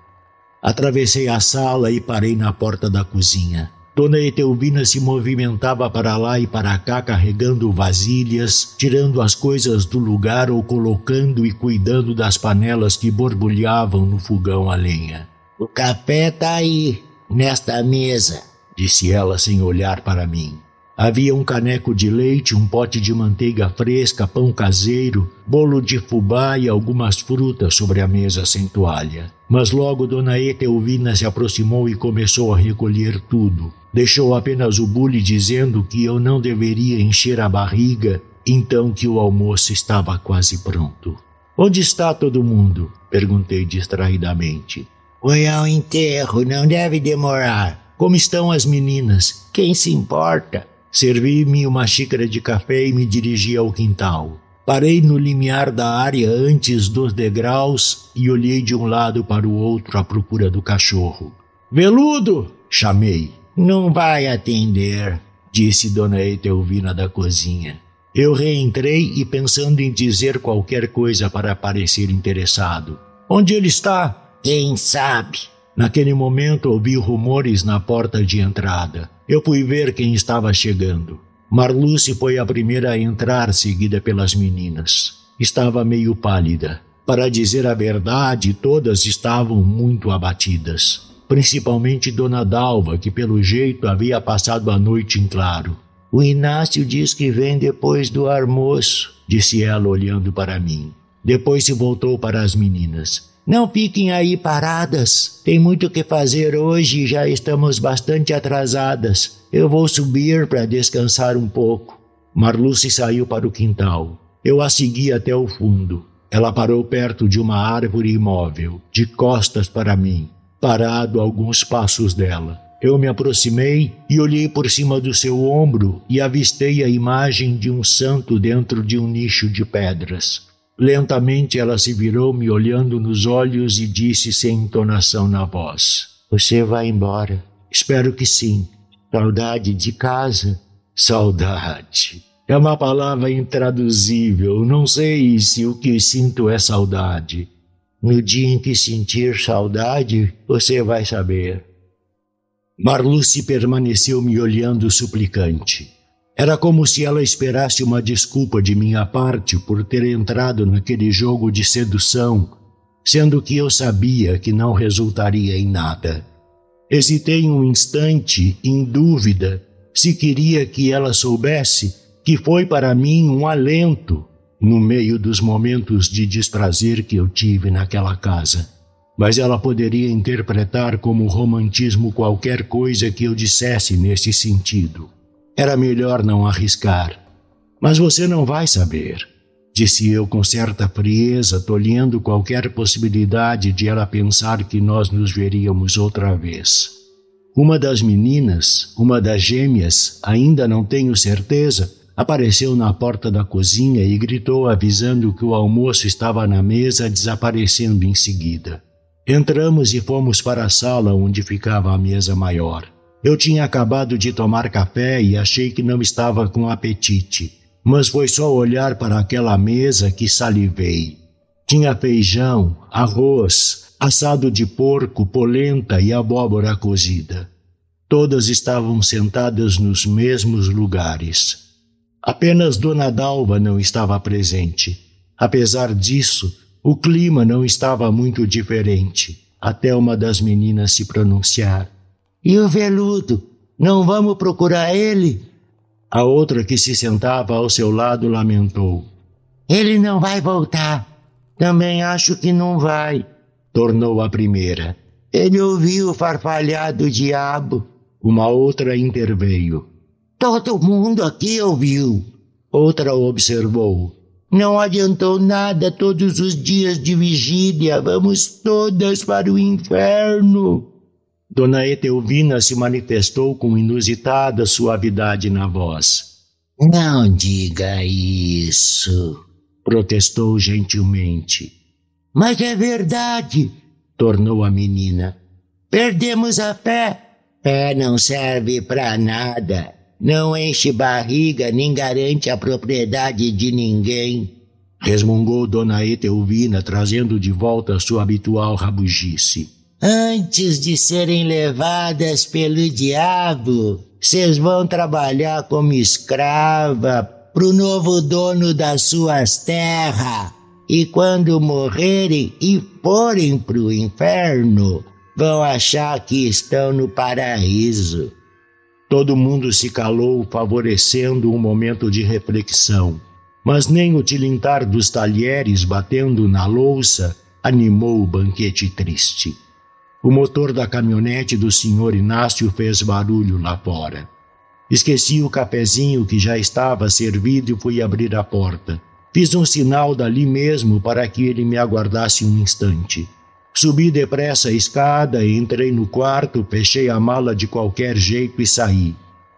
Atravessei a sala e parei na porta da cozinha. Dona Etelvina se movimentava para lá e para cá carregando vasilhas, tirando as coisas do lugar ou colocando e cuidando das panelas que borbulhavam no fogão a lenha. O café tá aí, nesta mesa, disse ela sem olhar para mim. Havia um caneco de leite, um pote de manteiga fresca, pão caseiro, bolo de fubá e algumas frutas sobre a mesa sem toalha. Mas logo Dona Etelvina se aproximou e começou a recolher tudo. Deixou apenas o bule dizendo que eu não deveria encher a barriga, então que o almoço estava quase pronto. Onde está todo mundo? perguntei distraidamente. Foi ao enterro, não deve demorar. Como estão as meninas? Quem se importa? Servi-me uma xícara de café e me dirigi ao quintal. Parei no limiar da área antes dos degraus e olhei de um lado para o outro à procura do cachorro. Veludo! chamei. Não vai atender, disse Dona Etelvina da cozinha. Eu reentrei e pensando em dizer qualquer coisa para parecer interessado. Onde ele está? Quem sabe? Naquele momento ouvi rumores na porta de entrada. Eu fui ver quem estava chegando. Marluce foi a primeira a entrar, seguida pelas meninas. Estava meio pálida. Para dizer a verdade, todas estavam muito abatidas. Principalmente Dona Dalva, que pelo jeito havia passado a noite em claro. O Inácio diz que vem depois do almoço, disse ela olhando para mim. Depois se voltou para as meninas. Não fiquem aí paradas. Tem muito o que fazer hoje e já estamos bastante atrasadas. Eu vou subir para descansar um pouco. Marluce saiu para o quintal. Eu a segui até o fundo. Ela parou perto de uma árvore imóvel, de costas para mim, parado a alguns passos dela. Eu me aproximei e olhei por cima do seu ombro e avistei a imagem de um santo dentro de um nicho de pedras. Lentamente ela se virou, me olhando nos olhos e disse sem entonação na voz: Você vai embora? Espero que sim. Saudade de casa? Saudade. É uma palavra intraduzível. Não sei se o que sinto é saudade. No dia em que sentir saudade, você vai saber. Marluce permaneceu me olhando suplicante. Era como se ela esperasse uma desculpa de minha parte por ter entrado naquele jogo de sedução, sendo que eu sabia que não resultaria em nada. Hesitei um instante, em dúvida, se queria que ela soubesse que foi para mim um alento no meio dos momentos de desprazer que eu tive naquela casa. Mas ela poderia interpretar como romantismo qualquer coisa que eu dissesse nesse sentido. Era melhor não arriscar. Mas você não vai saber, disse eu com certa frieza, tolhendo qualquer possibilidade de ela pensar que nós nos veríamos outra vez. Uma das meninas, uma das gêmeas, ainda não tenho certeza, apareceu na porta da cozinha e gritou avisando que o almoço estava na mesa, desaparecendo em seguida. Entramos e fomos para a sala onde ficava a mesa maior. Eu tinha acabado de tomar café e achei que não estava com apetite, mas foi só olhar para aquela mesa que salivei. Tinha feijão, arroz, assado de porco, polenta e abóbora cozida. Todas estavam sentadas nos mesmos lugares. Apenas Dona Dalva não estava presente. Apesar disso, o clima não estava muito diferente, até uma das meninas se pronunciar. E o veludo? Não vamos procurar ele? A outra que se sentava ao seu lado lamentou. Ele não vai voltar. Também acho que não vai, tornou a primeira. Ele ouviu o farfalhar do diabo. Uma outra interveio. Todo mundo aqui ouviu. Outra observou. Não adiantou nada todos os dias de vigília. Vamos todas para o inferno. Dona Etelvina se manifestou com inusitada suavidade na voz. Não diga isso, protestou gentilmente. Mas é verdade, tornou a menina. Perdemos a fé. Fé não serve para nada. Não enche barriga nem garante a propriedade de ninguém. Resmungou Dona Etelvina, trazendo de volta sua habitual rabugice. Antes de serem levadas pelo diabo, vocês vão trabalhar como escrava pro novo dono das suas terras. E quando morrerem e forem pro inferno, vão achar que estão no paraíso. Todo mundo se calou, favorecendo um momento de reflexão. Mas nem o tilintar dos talheres batendo na louça animou o banquete triste. O motor da caminhonete do senhor Inácio fez barulho lá fora. Esqueci o cafezinho que já estava servido e fui abrir a porta. Fiz um sinal dali mesmo para que ele me aguardasse um instante. Subi depressa a escada, entrei no quarto, fechei a mala de qualquer jeito e saí.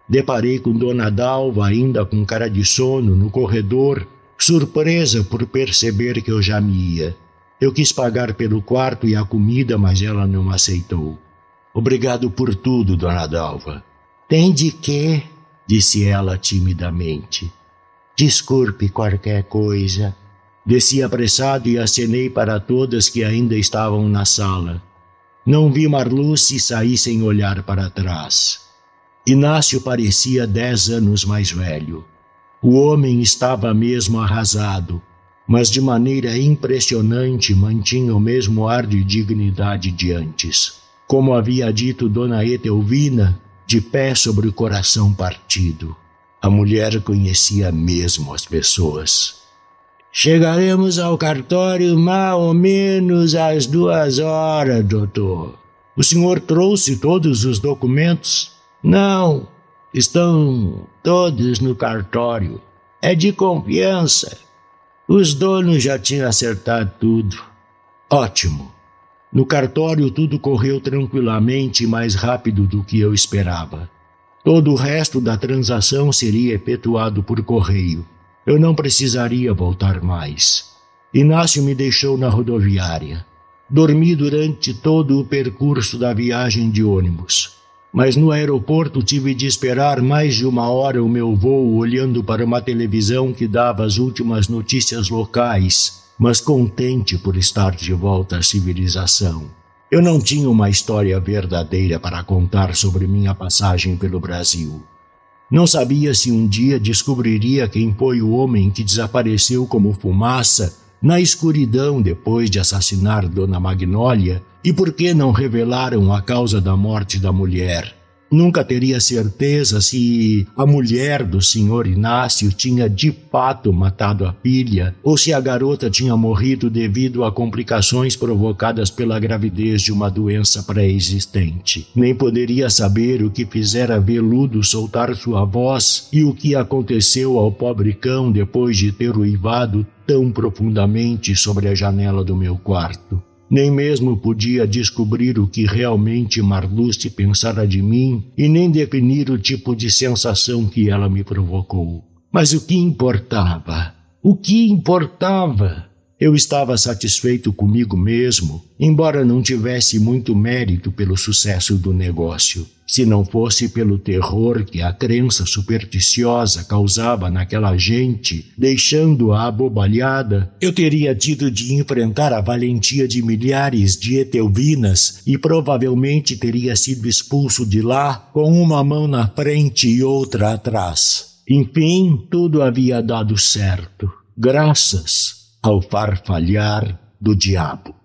Deparei com Dona Dalva, ainda com cara de sono, no corredor, surpresa por perceber que eu já me ia. Eu quis pagar pelo quarto e a comida, mas ela não aceitou. Obrigado por tudo, Dona Dalva. Tem de quê? disse ela timidamente. Desculpe qualquer coisa. Desci apressado e acenei para todas que ainda estavam na sala. Não vi Marluce sair sem olhar para trás. Inácio parecia dez anos mais velho. O homem estava mesmo arrasado, mas de maneira impressionante mantinha o mesmo ar de dignidade de antes. Como havia dito Dona Etelvina, de pé sobre o coração partido. A mulher conhecia mesmo as pessoas. Chegaremos ao cartório mais ou menos às duas horas, doutor. O senhor trouxe todos os documentos? Não, estão todos no cartório. É de confiança. Os donos já tinham acertado tudo. Ótimo. No cartório tudo correu tranquilamente e mais rápido do que eu esperava. Todo o resto da transação seria efetuado por correio. Eu não precisaria voltar mais. Inácio me deixou na rodoviária. Dormi durante todo o percurso da viagem de ônibus. Mas no aeroporto tive de esperar mais de uma hora o meu voo olhando para uma televisão que dava as últimas notícias locais, mas contente por estar de volta à civilização. Eu não tinha uma história verdadeira para contar sobre minha passagem pelo Brasil. Não sabia se um dia descobriria quem foi o homem que desapareceu como fumaça na escuridão depois de assassinar Dona Magnólia e por que não revelaram a causa da morte da mulher. Nunca teria certeza se a mulher do senhor Inácio tinha de fato matado a filha ou se a garota tinha morrido devido a complicações provocadas pela gravidez de uma doença pré-existente. Nem poderia saber o que fizera Veludo soltar sua voz e o que aconteceu ao pobre cão depois de ter uivado tão profundamente sobre a janela do meu quarto. Nem mesmo podia descobrir o que realmente Marluce pensara de mim e nem definir o tipo de sensação que ela me provocou. Mas o que importava? O que importava? Eu estava satisfeito comigo mesmo, embora não tivesse muito mérito pelo sucesso do negócio. Se não fosse pelo terror que a crença supersticiosa causava naquela gente, deixando-a abobalhada, eu teria tido de enfrentar a valentia de milhares de etelvinas e provavelmente teria sido expulso de lá com uma mão na frente e outra atrás. Enfim, tudo havia dado certo, graças ao farfalhar do diabo.